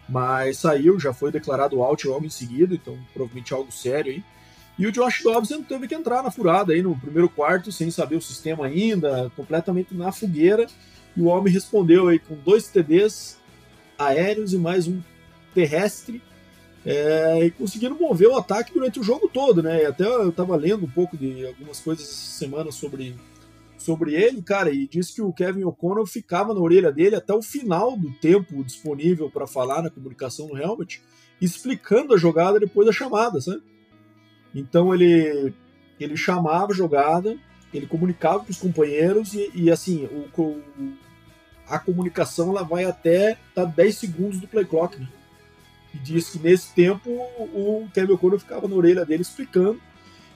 mas saiu, já foi declarado out logo em seguida, então provavelmente algo sério aí. E o Josh Dobbs teve que entrar na furada aí no primeiro quarto, sem saber o sistema ainda, completamente na fogueira. E o homem respondeu aí com dois TDs aéreos e mais um terrestre. É, e conseguindo mover o ataque durante o jogo todo, né? E até eu estava lendo um pouco de algumas coisas essa semana sobre sobre ele, cara, e disse que o Kevin O'Connell ficava na orelha dele até o final do tempo disponível para falar na comunicação no helmet, explicando a jogada depois da chamada, sabe? Então ele ele chamava a jogada, ele comunicava com os companheiros e, e assim, o, o, a comunicação ela vai até tá 10 segundos do play clock, né? E diz que nesse tempo o Kevin O'Connell ficava na orelha dele explicando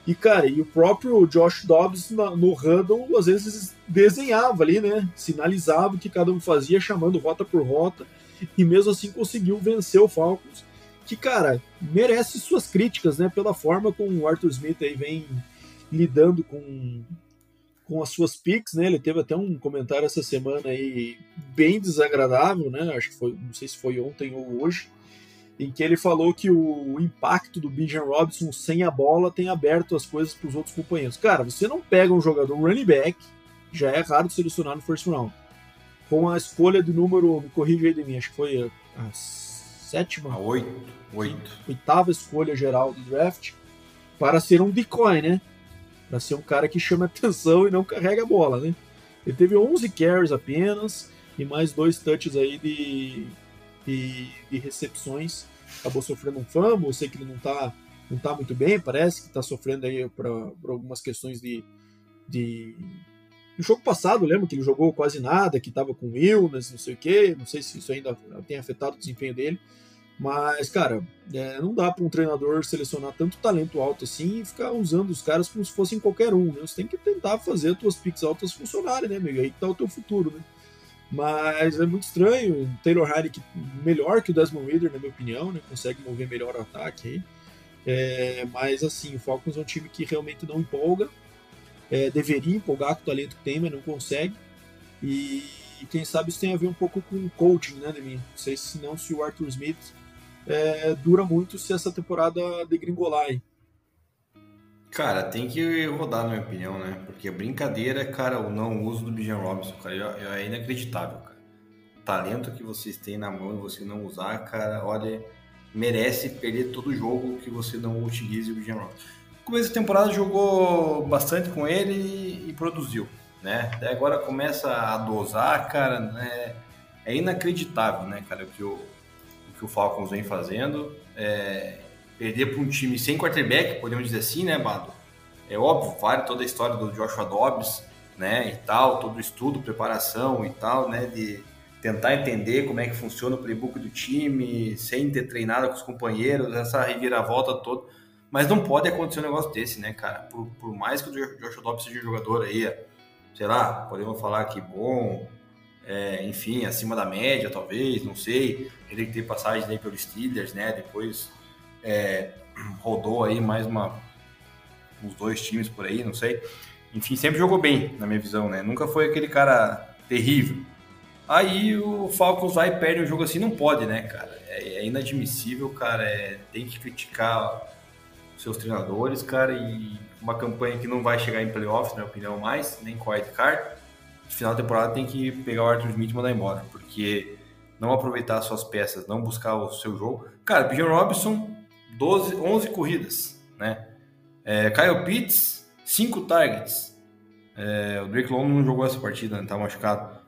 e, cara, e o próprio Josh Dobbs no huddle, às vezes desenhava ali, né? Sinalizava o que cada um fazia, chamando rota por rota. E mesmo assim conseguiu vencer o Falcons. Que, cara, merece suas críticas, né? Pela forma como o Arthur Smith aí vem lidando com, com as suas picks, né? Ele teve até um comentário essa semana aí bem desagradável, né? Acho que foi, não sei se foi ontem ou hoje em que ele falou que o impacto do Bijan Robinson sem a bola tem aberto as coisas para os outros companheiros. Cara, você não pega um jogador running back, já é raro selecionar no first round, com a escolha do número, me corrija aí de mim, acho que foi a, sétima, a oito, oito. oitava escolha geral do draft, para ser um decoy, né? Para ser um cara que chama atenção e não carrega a bola, né? Ele teve 11 carries apenas e mais dois touches aí de, de, de recepções acabou sofrendo um fumble, eu sei que ele não está não tá muito bem, parece que está sofrendo aí por algumas questões de, de... No jogo passado, lembro que ele jogou quase nada, que estava com illness, não sei o que, não sei se isso ainda tem afetado o desempenho dele, mas, cara, é, não dá para um treinador selecionar tanto talento alto assim e ficar usando os caras como se fossem qualquer um, né? Você tem que tentar fazer as tuas picks altas funcionarem, né, amigo? Aí que tá o teu futuro, né? Mas é muito estranho. Taylor Heinicke melhor que o Desmond Reader, na minha opinião, né? consegue mover melhor o ataque aí. É, mas assim, o Falcons é um time que realmente não empolga. É, deveria empolgar com o talento que tem, mas não consegue. E, e quem sabe isso tem a ver um pouco com o coaching, né, Demi? Não sei se não se o Arthur Smith é, dura muito se essa temporada degringolar aí. Cara, tem que rodar, na minha opinião, né? Porque brincadeira, cara, o não uso do Bijan Robinson, cara, é, inacreditável, cara. O talento que vocês têm na mão e você não usar, cara, olha, merece perder todo jogo que você não utilize o Bijan Robinson. No começo da temporada jogou bastante com ele e, produziu, né? Daí agora começa a dosar, cara, né? É inacreditável, né, cara, o que o, o, que o Falcons vem fazendo. É, perder para um time sem quarterback, podemos dizer assim, né, Bado? É óbvio, vale toda a história do Joshua Dobbs, né, e tal, todo o estudo, preparação e tal, né, de tentar entender como é que funciona o playbook do time, sem ter treinado com os companheiros, essa reviravolta toda. Mas não pode acontecer um negócio desse, né, cara? Por, por mais que o Josh Dobbs seja um jogador aí, sei lá, podemos falar que bom, é, enfim, acima da média, talvez, não sei. Ele tem passagem aí pelos Steelers, né? Depois é, rodou aí mais uma, uns dois times por aí, não sei. Enfim, sempre jogou bem, na minha visão, né? Nunca foi aquele cara terrível. Aí o Falcons vai e perde um jogo assim, não pode, né, cara? É, é inadmissível, cara. É, tem que criticar seus treinadores, cara, e uma campanha que não vai chegar em playoffs, na minha opinião, mais, nem com wild card. Final da temporada tem que pegar o Arthur Smith e mandar embora, porque não aproveitar suas peças, não buscar o seu jogo. Cara, Bijan Robinson, 12, 11 corridas, né? É, Kyle Pitts, 5 targets. É, o Drake Long não jogou essa partida, né? tá machucado.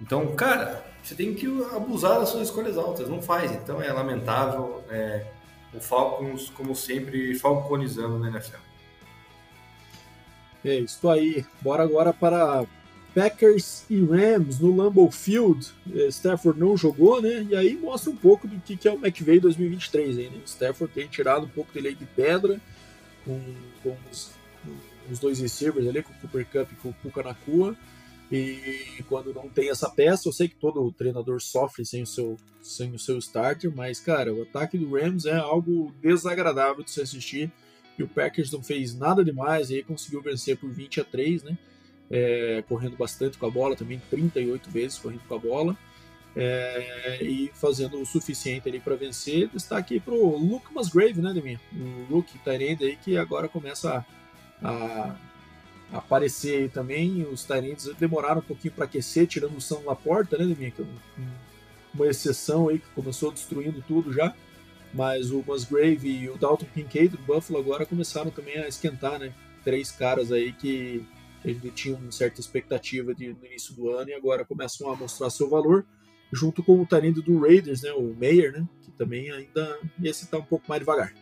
Então, cara, você tem que abusar das suas escolhas altas, não faz. Então é lamentável. É, o Falcons, como sempre, falconizando na NFL. É isso aí. Bora agora para Packers e Rams no Lambeau Field. É, Stafford não jogou, né? E aí mostra um pouco do que é o McVay 2023. Aí, né? Stafford tem tirado um pouco dele de pedra com, com os, os dois receivers ali, com o Cooper Cup e com o Puka Nakua. E quando não tem essa peça, eu sei que todo treinador sofre sem o seu, sem o seu starter, mas, cara, o ataque do Rams é algo desagradável de se assistir. E o Packers não fez nada demais, e aí conseguiu vencer por 20 a 3, né? É, correndo bastante com a bola, também 38 vezes correndo com a bola. É, e fazendo o suficiente ali para vencer. Destaque para o Luke Musgrave, né, Deminha? O rookie Tyrande aí que agora começa a, a aparecer aí também. Os Tyrants demoraram um pouquinho para aquecer, tirando o São Laporta, né, Deminha? Que é uma exceção aí que começou destruindo tudo já. Mas o Musgrave e o Dalton Kincaid do Buffalo agora começaram também a esquentar, né? Três caras aí que gente tinha uma certa expectativa de, no início do ano e agora começam a mostrar seu valor, junto com o talento do Raiders, né? O Mayer, né? Que também ainda esse tá um pouco mais devagar.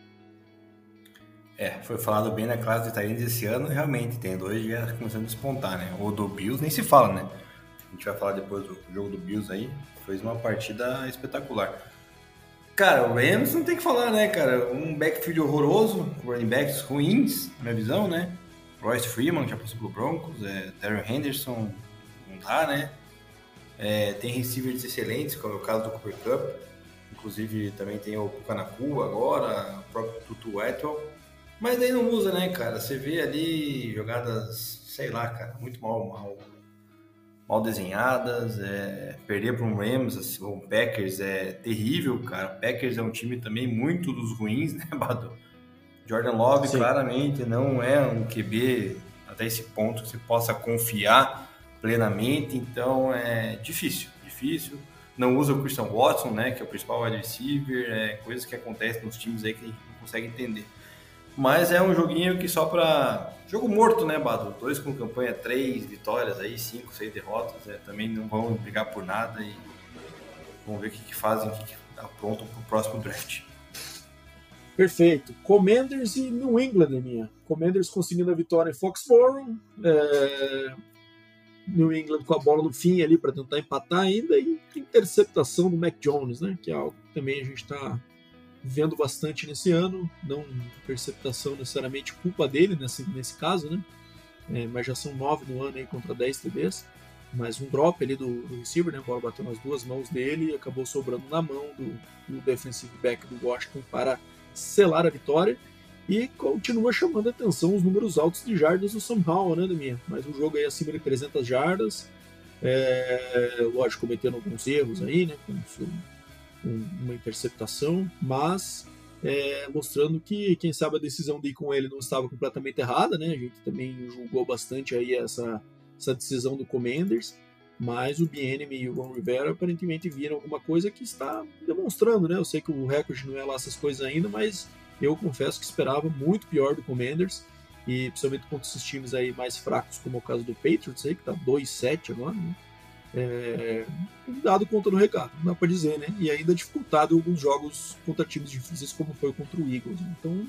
É, foi falado bem na classe de Tyrants esse ano, realmente, tem dois já começando a despontar, né? O do Bills nem se fala, né? A gente vai falar depois do jogo do Bills aí, fez uma partida espetacular. Cara, o Rams não tem que falar, né, cara? Um backfield horroroso, running backs ruins, na minha visão, né? Royce Freeman, que já passou pelo Broncos, é, Darren Henderson, não dá, né? É, tem receivers excelentes, como é o caso do Cooper Cup. Inclusive, também tem o Pucanacu agora, o próprio Tutu Etwell. Mas daí não usa, né, cara? Você vê ali jogadas, sei lá, cara, muito mal, mal, mal desenhadas. É, perder para um Rams, assim, um Packers é terrível, cara. Packers é um time também muito dos ruins, né, Bado? Jordan Love Sim. claramente não é um QB até esse ponto que você possa confiar plenamente, então é difícil, difícil. Não usa o Christian Watson, né, que é o principal wide receiver, é coisas que acontecem nos times aí que a gente não consegue entender. Mas é um joguinho que só para jogo morto, né, Bado? Dois com campanha, três vitórias aí, cinco, seis derrotas, é, também não vão brigar por nada e vamos ver o que, que fazem, o que, que aprontam para o próximo draft. Perfeito. Commanders e New England, minha. Commanders conseguindo a vitória em Foxborough. É... New England com a bola no fim ali para tentar empatar ainda. E interceptação do Mac Jones, né? Que é algo que também a gente está vendo bastante nesse ano. Não interceptação necessariamente culpa dele nesse, nesse caso, né? É, mas já são nove no ano aí contra 10 TDs. Mas um drop ali do, do receiver, né? A bola bateu nas duas mãos dele e acabou sobrando na mão do, do defensive back do Washington para selar a vitória e continua chamando a atenção os números altos de jardas do Sam Howell, né, Deminha? Mas um jogo aí acima de 300 jardas, é, lógico, cometendo alguns erros aí, né, com uma interceptação, mas é, mostrando que, quem sabe, a decisão de ir com ele não estava completamente errada, né, a gente também julgou bastante aí essa, essa decisão do Commanders, mas o Bienemy e o Ron Rivera aparentemente viram alguma coisa que está demonstrando, né? Eu sei que o recorde não é lá essas coisas ainda, mas eu confesso que esperava muito pior do Commanders e principalmente contra esses times aí mais fracos, como é o caso do Patriots aí, que tá 2-7 agora, né? É, dado conta do recado, não dá para dizer, né? E ainda dificultado alguns jogos contra times difíceis, como foi contra o Eagles. Então,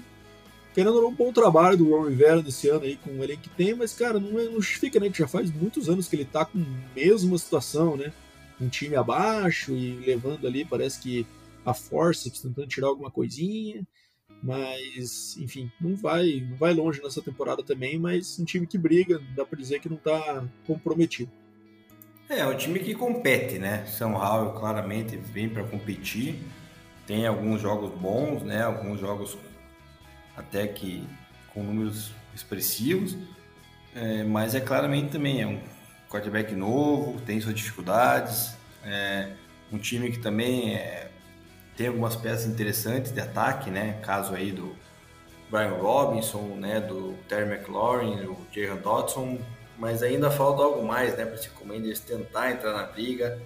querendo um bom trabalho do Ron Rivera nesse ano aí com o elenco que tem, mas, cara, não, é, não justifica, né? Que já faz muitos anos que ele tá com a mesma situação, né? Um time abaixo e levando ali, parece que a força, tentando tirar alguma coisinha. Mas, enfim, não vai, não vai longe nessa temporada também, mas um time que briga, dá para dizer que não tá comprometido. É, é um time que compete, né? São Paulo claramente vem para competir. Tem alguns jogos bons, né? Alguns jogos até que com números expressivos, é, mas é claramente também é um quarterback novo, tem suas dificuldades, é um time que também é, tem algumas peças interessantes de ataque, né? Caso aí do Brian Robinson, né? Do Terry McLaurin, do Jaron Dodson, mas ainda falta algo mais, né? Para esse Commanders tentar entrar na briga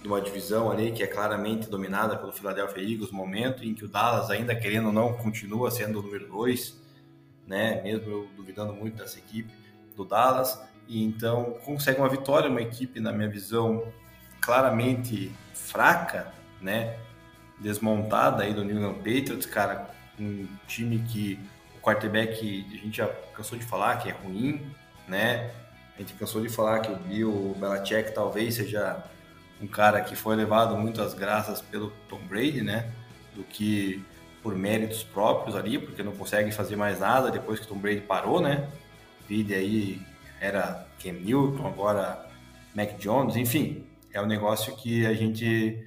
de uma divisão ali que é claramente dominada pelo Philadelphia Eagles, momento em que o Dallas, ainda querendo ou não, continua sendo o número 2, né? mesmo eu duvidando muito dessa equipe do Dallas, e então consegue uma vitória, uma equipe, na minha visão, claramente fraca, né? desmontada aí do New England Patriots, cara, um time que o quarterback, a gente já cansou de falar que é ruim, né? A gente cansou de falar que o Bill Belichick talvez seja um cara que foi levado muito às graças pelo Tom Brady, né? Do que por méritos próprios ali, porque não consegue fazer mais nada depois que Tom Brady parou, né? Vide aí era Cam Newton, agora Mac Jones, enfim, é um negócio que a gente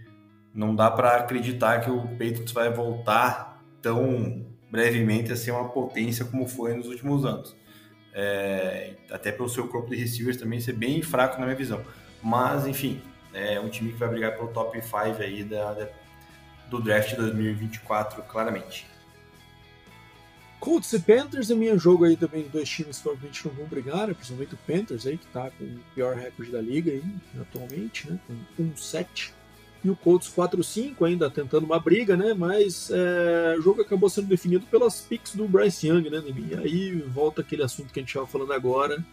não dá para acreditar que o Patriots vai voltar tão brevemente a ser uma potência como foi nos últimos anos. É, até pelo seu corpo de receivers também ser bem fraco na minha visão. Mas, enfim, é um time que vai brigar pelo top 5 aí da, da, do draft 2024, claramente. Colts e Panthers é meu jogo aí também, dois times que provavelmente não vão brigar, né? principalmente o Panthers aí, que tá com o pior recorde da liga aí, atualmente, né? com 1-7. E o Colts 4-5 ainda tentando uma briga, né? Mas é, o jogo acabou sendo definido pelas picks do Bryce Young, né, E aí volta aquele assunto que a gente estava falando agora,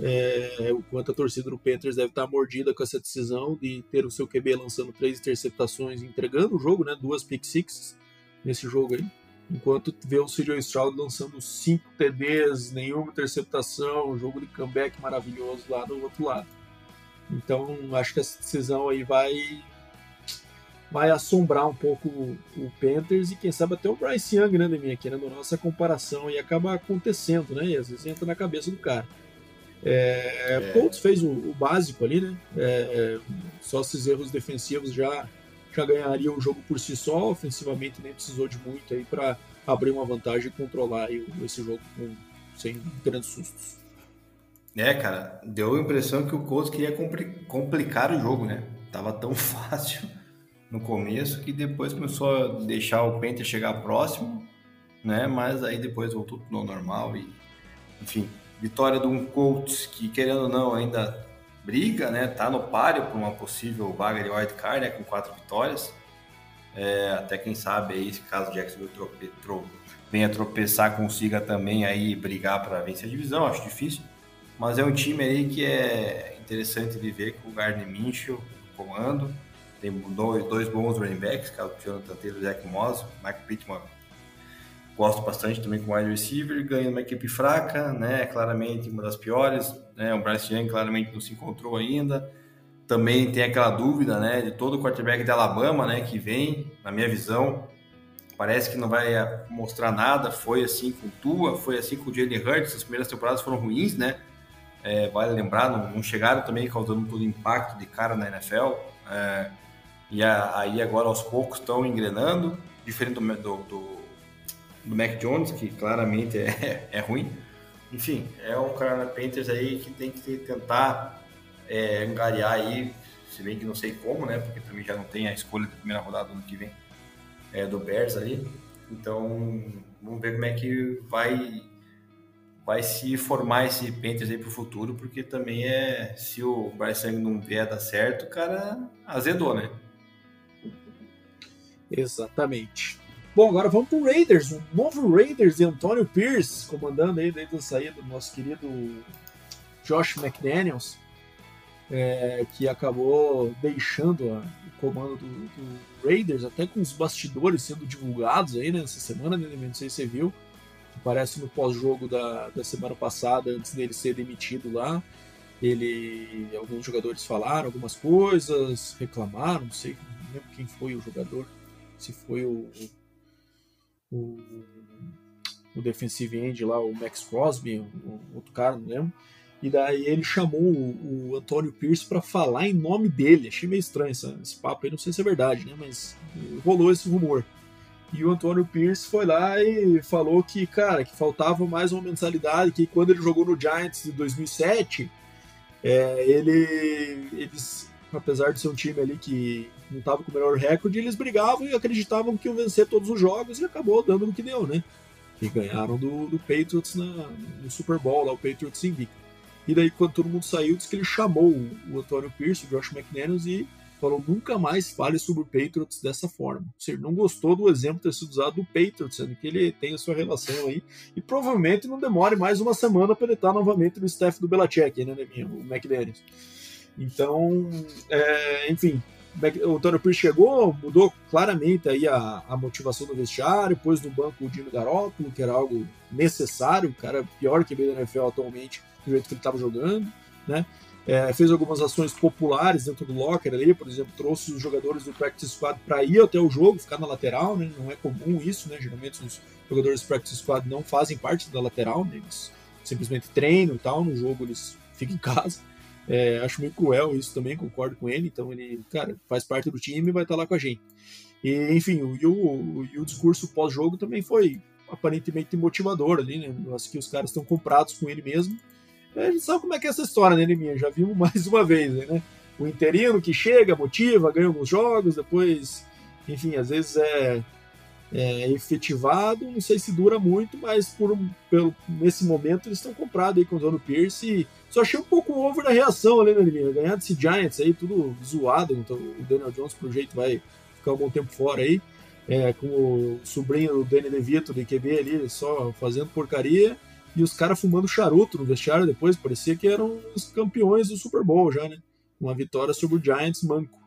é, o quanto a torcida do Panthers deve estar mordida com essa decisão de ter o seu QB lançando três interceptações e entregando o jogo, né? Duas pick sixes nesse jogo aí. Enquanto vê o CJ Stroud lançando cinco TDs, nenhuma interceptação, um jogo de comeback maravilhoso lá do outro lado. Então, acho que essa decisão aí vai vai assombrar um pouco o, Panthers e quem sabe até o Bryce Young, né, minha querendo essa comparação e acaba acontecendo, né? E às vezes entra na cabeça do cara. É, é. Colts fez o, o, básico ali, né? É, é, só esses erros defensivos já, já ganharia o jogo por si só, ofensivamente nem precisou de muito aí para abrir uma vantagem e controlar aí esse jogo com, sem grandes sustos. É, cara, deu a impressão que o Colts queria complicar o jogo, né? Tava tão fácil no começo que depois começou a deixar o Panther chegar próximo, né? Mas aí depois voltou tudo ao normal e, enfim, Vitória de um Colts que, querendo ou não, ainda briga, né? Tá no páreo para uma possível vaga de wild card, né? Com quatro vitórias. É, até quem sabe aí, se caso o Jacksonville trope, trope, venha tropeçar, consiga também aí brigar para vencer a divisão. Acho difícil. Mas é um time aí que é interessante de ver com o Gardner Minshew comando. Tem dois, dois bons running backs, é o Jonathan Taylor e Zach Moss. Mike Pittman gosto bastante também com wide receiver, ganha uma equipe fraca, né? Claramente uma das piores, né? O Bryce Young claramente não se encontrou ainda. Também tem aquela dúvida, né, de todo o quarterback de Alabama, né, que vem, na minha visão, parece que não vai eh, mostrar nada. Foi assim com Tua, foi assim com o Jalen Hurts. As primeiras temporadas foram ruins, né? É, vale lembrar, não, não, chegaram também causando todo impacto de cara na NFL. É, e a, aí agora aos poucos estão engrenando, diferente do, do, do do Mac Jones, que claramente é, é ruim. Enfim, é um Carolina Panthers aí que tem que tentar é, angariar aí, se bem que não sei como, né? Porque também já não tem a escolha da primeira rodada do ano que vem é, do Bears ali. Então, vamos ver como é que vai vai se formar esse Panthers aí pro futuro, porque também é se o Bryce Young não vier dar certo, o cara azedou, né? Exatamente. Bom, agora vamos pro Raiders, o novo Raiders de Antônio Pierce, comandando aí desde a saída do nosso querido Josh McDaniels, é, que acabou deixando a, o comando do, do, Raiders, até com os bastidores sendo divulgados aí nessa né, semana, né, não sei se você viu. parece no pós-jogo da, da semana passada, antes dele ser demitido lá, ele alguns jogadores falaram algumas coisas, reclamaram, não sei, não lembro quem foi o jogador, se foi o, o, o defensive end lá, o Max Crosby, o, outro cara, não lembro. E daí ele chamou o, o Antônio Pierce para falar em nome dele. Achei meio estranho esse, esse papo aí, não sei se é verdade, né? Mas rolou esse rumor. E o Antônio Pierce foi lá e falou que, cara, que faltava mais uma mensalidade, que quando ele jogou no Giants de 2007, é, ele, eles, apesar de ser um time ali que não estava com o melhor recorde, eles brigavam e acreditavam que iam vencer todos os jogos e acabou dando no que deu, né? E ganharam do, do Patriots na, no Super Bowl, lá o Patriots invicto. E daí, quando todo mundo saiu, disse que ele chamou o, Antônio Pierce, o Josh McDaniels, e falou nunca mais fale sobre o Patriots dessa forma. Ou seja, não gostou do exemplo ter sido usado do Patriots, sendo que ele tem a sua relação aí. E provavelmente não demore mais uma semana para ele estar novamente no staff do Belichick, né, o McDaniels. Então, é, enfim, o Tony Pierce chegou, mudou claramente aí a, a motivação do vestiário, pôs no banco o Jimmy Garoppolo, que era algo necessário, o cara pior que veio da NFL atualmente, do jeito que ele estava jogando, né? É, fez algumas ações populares dentro do locker ali, por exemplo, trouxe os jogadores do practice squad para ir até o jogo, ficar na lateral, né? Não é comum isso, né? Geralmente os jogadores do practice squad não fazem parte da lateral, né? eles simplesmente treinam e tal, no jogo eles ficam em casa. É, acho meio cruel isso também, concordo com ele, então ele, cara, faz parte do time e vai estar lá com a gente. E, enfim, o, o, o discurso pós-jogo também foi aparentemente motivador ali, né? Acho que os caras estão comprados com ele mesmo a gente sabe como é que é essa história, né, Liminha? Já vimos mais uma vez, né? O interino que chega, motiva, ganha alguns jogos, depois, enfim, às vezes é, é efetivado, não sei se dura muito, mas por pelo, nesse momento eles estão comprados aí com o Dono Pierce só achei um pouco over na reação ali, né, Liminha? Ganhar desse Giants aí, tudo zoado, então o Daniel Jones, pro jeito, vai ficar um bom tempo fora aí, é, com o sobrinho do Danny DeVito de QB ali, só fazendo porcaria, e os caras fumando charuto no vestiário depois, parecia que eram os campeões do Super Bowl já, né? Uma vitória sobre o Giants manco.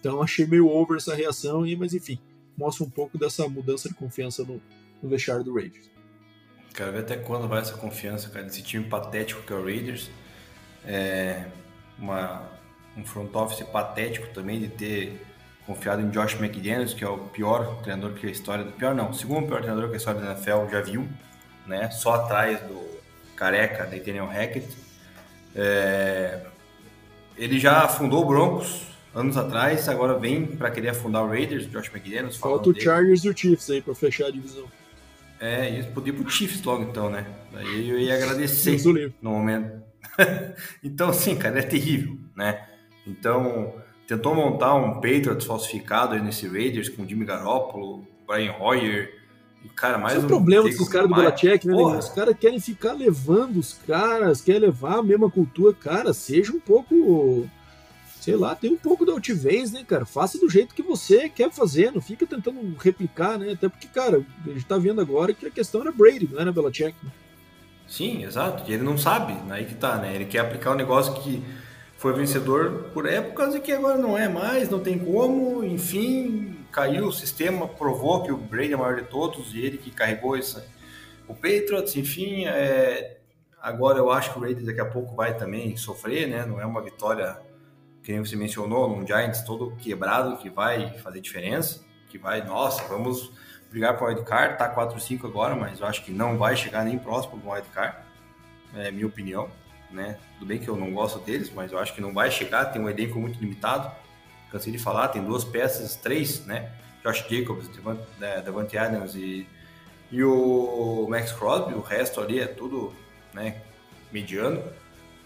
Então achei meio over essa reação, aí, mas enfim, mostra um pouco dessa mudança de confiança no, no vestiário do Raiders. Quero ver até quando vai essa confiança, cara, desse time patético que é o Raiders. É uma, um front office patético também de ter confiado em Josh McDaniels, que é o pior treinador que a história pior não, o segundo pior treinador que a história da NFL já viu né? Só atrás do careca Nathaniel Hackett. É... Ele já fundou o Broncos anos atrás, agora vem para querer afundar o Raiders, Josh McDaniels. Falta o Chargers e o Chiefs aí para fechar a divisão. É, isso podia ir pro Chiefs logo então, né? Daí eu ia agradecer no momento. então, sim, cara, é terrível, né? Então, tentou montar um Patriots falsificado aí nesse Raiders com Jimmy Garoppolo, Brian Hoyer, cara, mais Esse é o problema caras do Belichick, né, Os caras querem ficar levando os caras, querem levar a mesma cultura. Cara, seja um pouco. Sei lá, tem um pouco da altivez, né, cara? Faça do jeito que você quer fazer, não fica tentando replicar, né? Até porque, cara, a gente tá vendo agora que a questão era Brady, não era Belichick. Né? Sim, exato. E ele não sabe, aí que tá, né? Ele quer aplicar um negócio que foi vencedor por épocas e que agora não é mais, não tem como, enfim, caiu o sistema, provou que o Brady é o maior de todos e ele que carregou esse, o Patriots, enfim, é, agora eu acho que o Raiders daqui a pouco vai também sofrer, né? Não é uma vitória que você mencionou, num Giants todo quebrado que vai fazer diferença, que vai, nossa, vamos brigar para o wildcard, tá 4-5 agora, mas eu acho que não vai chegar nem próximo do wildcard, é minha opinião, né? Tudo bem que eu não gosto deles, mas eu acho que não vai chegar, tem um elenco muito limitado, cansei de falar, tem duas peças, três, né? Josh Jacobs, Devante Adams e, e o Max Crosby, o resto ali é tudo, né, mediano.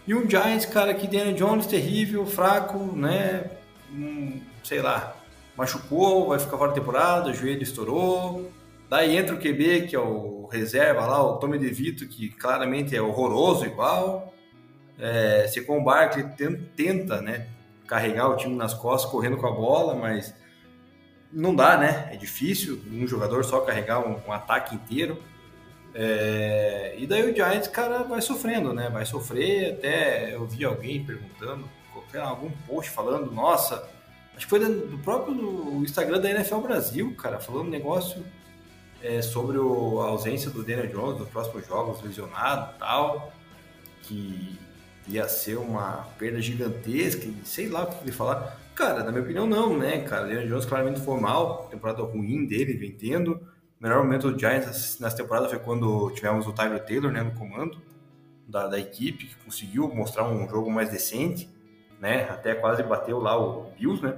E um Giants, cara, que Daniel Jones terrível, fraco, né, hum, sei lá, machucou, vai ficar fora da temporada, o joelho estourou. Daí entra o QB, que é o reserva lá, o Tommy DeVito, que claramente é horroroso igual. É, Secon Barkley tenta, né, carregar o time nas costas, correndo com a bola, mas não dá, né? É difícil um jogador só carregar um, um ataque inteiro. É... e daí o Giants, cara, vai sofrendo, né? Vai sofrer. Até eu vi alguém perguntando, algum post falando, nossa, acho que foi do próprio Instagram da NFL Brasil, cara, falando um negócio é, sobre o, a ausência do Daniel Jones nos próximos jogos, lesionado tal, que ia ser uma perda gigantesca, sei lá o que ele falar. Cara, na minha opinião, não, né, cara? O Daniel Jones claramente foi mal, temporada ruim dele, vem tendo. O melhor momento do Giants nessa temporada foi quando tivemos o Tyler Taylor né, no comando da, da equipe, que conseguiu mostrar um jogo mais decente, né? Até quase bateu lá o Bills, né?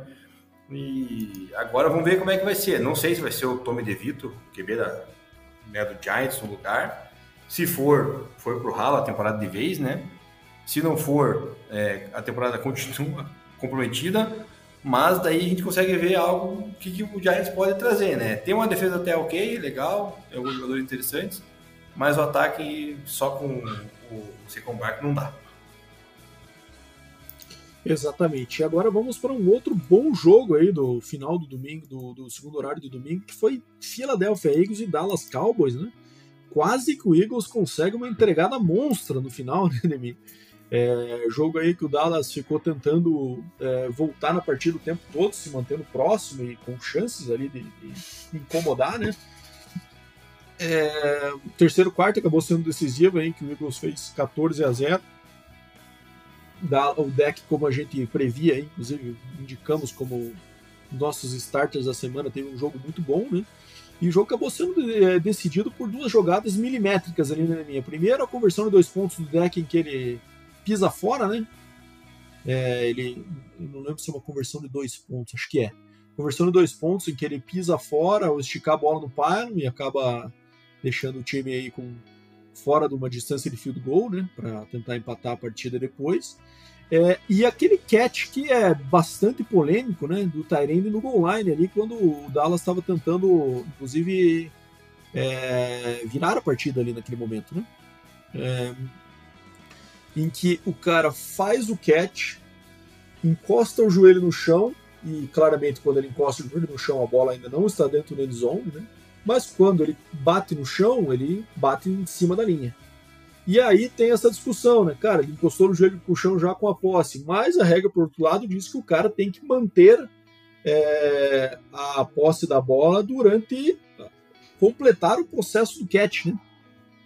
E agora vamos ver como é que vai ser. Não sei se vai ser o Tommy DeVito, QB da, né, do Giants no lugar. Se for, foi pro ralo a temporada de vez, né? Se não for, é, a temporada continua comprometida, mas daí a gente consegue ver algo que, que o Giants pode trazer, né? Tem uma defesa até ok, legal, tem alguns jogadores interessantes, mas o ataque só com o Secon Bark não dá. Exatamente. E agora vamos para um outro bom jogo aí do final do domingo, do, do segundo horário do domingo, que foi Philadelphia Eagles e Dallas Cowboys, né? Quase que o Eagles consegue uma entregada monstra no final, né, Demi? É, jogo aí que o Dallas ficou tentando é, voltar na partida o tempo todo, se mantendo próximo e com chances ali de, de incomodar, né? É, o terceiro quarto acabou sendo decisivo, aí, que o Eagles fez 14 a 0 da, o deck, como a gente previa, inclusive indicamos como nossos starters da semana, teve um jogo muito bom, né? E o jogo acabou sendo é, decidido por duas jogadas milimétricas ali na minha. Primeiro, a conversão de dois pontos do deck em que ele pisa fora, né? É, ele, não lembro se é uma conversão de dois pontos, acho que é. Conversão de dois pontos em que ele pisa fora, ou esticar a bola no pylon e acaba deixando o time aí com fora de uma distância de field goal, né, para tentar empatar a partida depois. É, e aquele catch que é bastante polêmico, né, do Tyrande no goal line ali, quando o Dallas estava tentando, inclusive, é, virar a partida ali naquele momento, né, é, em que o cara faz o catch, encosta o joelho no chão, e claramente quando ele encosta o joelho no chão a bola ainda não está dentro do end zone, né, mas quando ele bate no chão, ele bate em cima da linha. E aí tem essa discussão, né? Cara, ele encostou no joelho o chão já com a posse, mas a regra, por outro lado, diz que o cara tem que manter é, a posse da bola durante completar o processo do catch, né?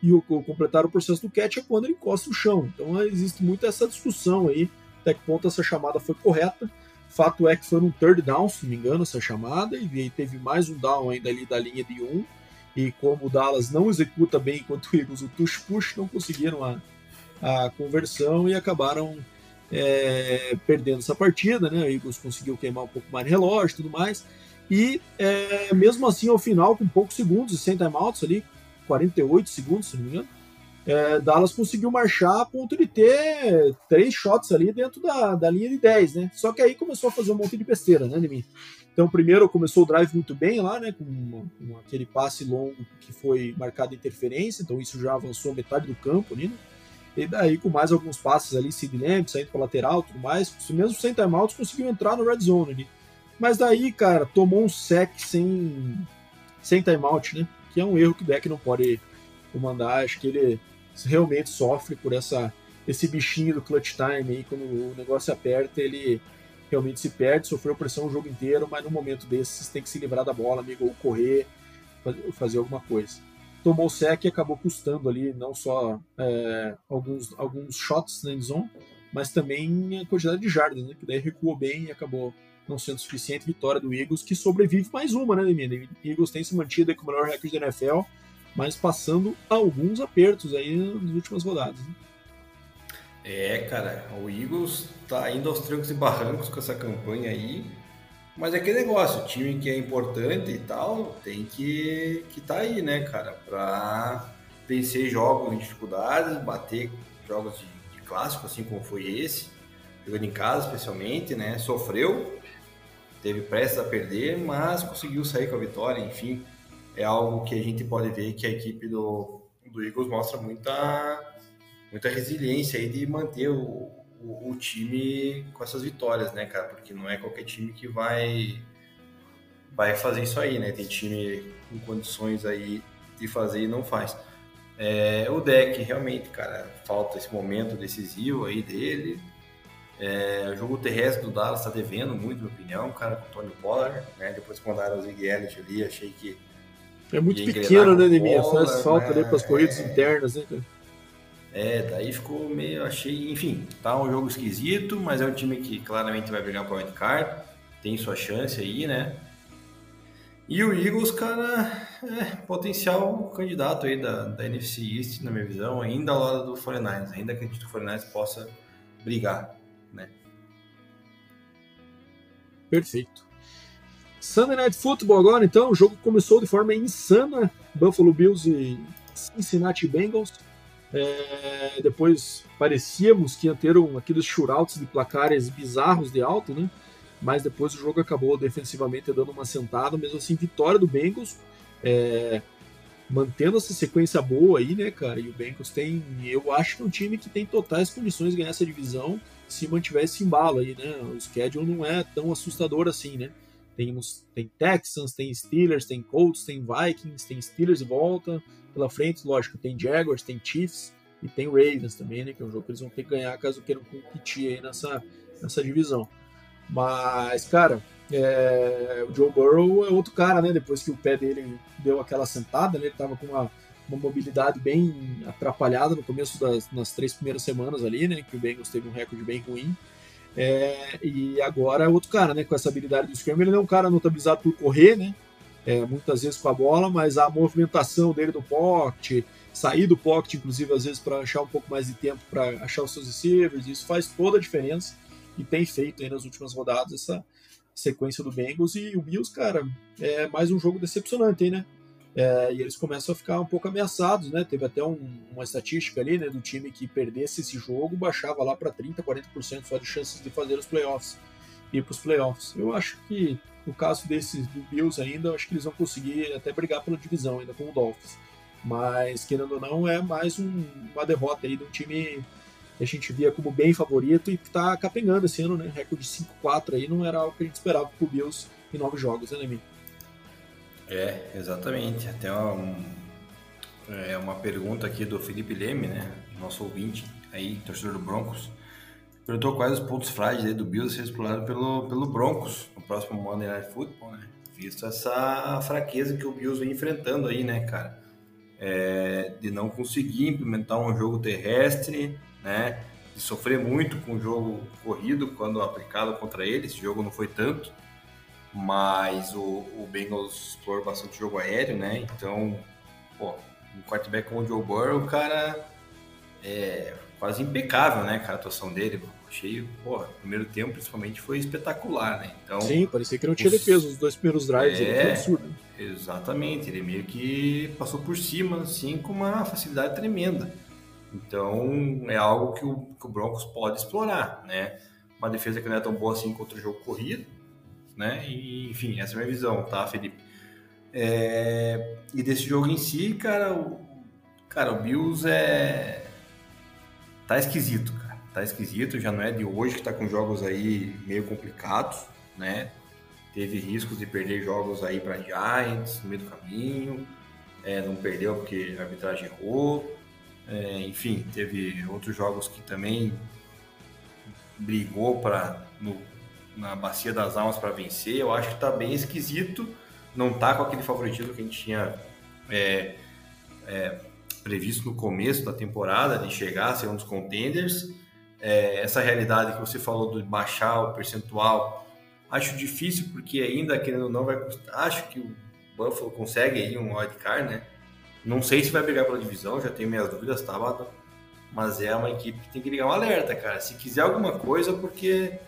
E o, o, completar o processo do catch é quando ele encosta no chão. Então existe muito essa discussão aí, até que ponto essa chamada foi correta. Fato é que foi um third down, se não me engano, essa chamada, e aí teve mais um down ainda ali da linha de um. E como o Dallas não executa bem enquanto o Eagles o push push, não conseguiram a, a conversão e acabaram é, perdendo essa partida, né? O Eagles conseguiu queimar um pouco mais de relógio e tudo mais. E é, mesmo assim, ao final, com poucos segundos e sem timeouts ali, 48 segundos, se não me engano, é, Dallas conseguiu marchar a ponto de ter três shots ali dentro da, da linha de 10, né? Só que aí começou a fazer um monte de besteira, né, mim. Então, primeiro começou o drive muito bem lá, né? Com, com, aquele passe longo que foi marcado interferência, então isso já avançou metade do campo ali, né? E daí, com mais alguns passes ali, Sid Lamb, saindo para lateral tudo mais, mesmo sem timeouts, conseguiu entrar no red zone ali. Mas daí, cara, tomou um sec sem, sem timeout, né? Que é um erro que o deck não pode comandar. Acho que ele realmente sofre por essa esse bichinho do clutch time aí, quando o negócio aperta, ele realmente se perde, sofreu pressão o jogo inteiro, mas no momento desses tem que se livrar da bola, amigo, ou correr, fazer alguma coisa. Tomou o sec e acabou custando ali não só é, alguns, alguns shots na endzone, mas também a quantidade de jardas, né? Que daí recuou bem e acabou não sendo suficiente. Vitória do Eagles, que sobrevive mais uma, né, Demir? Eagles tem se mantido com o melhor recorde da NFL, mas passando alguns apertos aí nas últimas rodadas. Né? É, cara, o Eagles tá indo aos trancos e barrancos com essa campanha aí, mas é aquele negócio, time que é importante e tal, tem que que tá aí, né, cara, pra vencer jogos em dificuldades, bater jogos de, de clássico, assim como foi esse, jogando em casa especialmente, né, sofreu, teve prestes a perder, mas conseguiu sair com a vitória, enfim, é algo que a gente pode ver que a equipe do, do Eagles mostra muita, muita resiliência aí de manter o, o, o, time com essas vitórias, né, cara? Porque não é qualquer time que vai, vai fazer isso aí, né? Tem time com condições aí de fazer e não faz. É, o deck, realmente, cara, falta esse momento decisivo aí dele. É, o jogo terrestre do Dallas está devendo muito, na minha opinião, cara, com o Tony Pollard, né? Depois que mandaram o Zig Elliott ali, achei que É muito pequeno, né, Neminha? Faz falta né? para as corridas é... internas, né, cara? É, daí ficou meio, achei, enfim, tá um jogo esquisito, mas é um time que claramente vai brigar para o card, tem sua chance aí, né? E o Eagles, cara, é potencial candidato aí da, da NFC East, na minha visão, ainda ao lado do 49ers, ainda acredito que o 49ers possa brigar, né? Perfeito. Sunday Night Football agora, então, o jogo começou de forma insana, Buffalo Bills e Cincinnati Bengals. É, depois parecíamos que ia ter um, aqueles shootouts de placares bizarros de alto, né? Mas depois o jogo acabou defensivamente dando uma sentada, mesmo assim, vitória do Bengals, é, mantendo essa sequência boa aí, né, cara? E o Bengals tem, eu acho que é um time que tem totais condições de ganhar essa divisão se mantiver esse embalo aí, né? O schedule não é tão assustador assim, né? Tem, tem Texans, tem Steelers, tem Colts, tem Vikings, tem Steelers de volta, pela frente, lógico, tem Jaguars, tem Chiefs e tem Ravens também, né? Que é um jogo que eles vão ter que ganhar caso queiram competir aí nessa, nessa divisão. Mas, cara, é, o Joe Burrow é outro cara, né? Depois que o pé dele deu aquela sentada, né? Ele tava com uma, uma mobilidade bem atrapalhada no começo das nas três primeiras semanas ali, né? Que o Bengals teve um recorde bem ruim. É, e agora é outro cara, né? Com essa habilidade do scrum. Ele não é um cara notabilizado por correr, né? é, muitas vezes com a bola, mas a movimentação dele do pocket, sair do pocket, inclusive, às vezes, para achar um pouco mais de tempo para achar os seus receivers, isso faz toda a diferença e tem feito aí nas últimas rodadas essa sequência do Bengals e o Bills, cara, é mais um jogo decepcionante, hein, né? É, e eles começam a ficar um pouco ameaçados, né? Teve até um, uma estatística ali, né, do time que perdesse esse jogo, baixava lá para 30, 40% só de chances de fazer os playoffs, ir para os playoffs. Eu acho que no caso desses do Bills ainda, acho que eles vão conseguir até brigar pela divisão ainda com o Dolphins. Mas, querendo ou não, é mais um, uma derrota aí de um time que a gente via como bem favorito e que está capengando esse ano, né? Recorde 5-4 aí não era algo que a gente esperava pro Bills em nove jogos, né, Nemi? É, exatamente. Até uma, é uma pergunta aqui do Felipe Leme, né? Nosso ouvinte aí, torcedor do Broncos. Perguntou quais os pontos frágeis do Bills ser explorado pelo, pelo Broncos no próximo Monday Night Football, né? Visto essa fraqueza que o Bills vem enfrentando aí, né, cara? É, de não conseguir implementar um jogo terrestre, né? De sofrer muito com o jogo corrido quando aplicado contra ele. Esse jogo não foi tanto, mas o, o Bengals explorou bastante jogo aéreo, né? Então, pô, um quarterback como o Joe Burrow, cara, é quase impecável, né, cara, a atuação dele achei, pô, o primeiro tempo principalmente foi espetacular, né? Então, Sim, parecia que não tinha os... defesa, os dois primeiros drives, é, foi absurdo. Exatamente, ele meio que passou por cima, assim, com uma facilidade tremenda. Então, é algo que o, que o Broncos pode explorar, né? Uma defesa que não é tão boa assim contra o jogo corrido, né? E, enfim, essa é a minha visão, tá, Felipe? É... E desse jogo em si, cara, o, cara, o Bills é... tá esquisito, cara tá esquisito, já não é de hoje que tá com jogos aí meio complicados, né? Teve riscos de perder jogos aí para Giants no meio do caminho, é, não perdeu porque a arbitragem errou, é, enfim, teve outros jogos que também brigou para na bacia das almas para vencer. Eu acho que tá bem esquisito, não tá com aquele favoritismo que a gente tinha é, é, previsto no começo da temporada de chegar a ser um dos contenders é, essa realidade que você falou de baixar o percentual, acho difícil porque ainda querendo ou não vai custar. Acho que o Buffalo consegue aí um wildcard, né? Não sei se vai brigar pela divisão, já tenho minhas dúvidas, tá, Mas é uma equipe que tem que ligar um alerta, cara. Se quiser alguma coisa, porque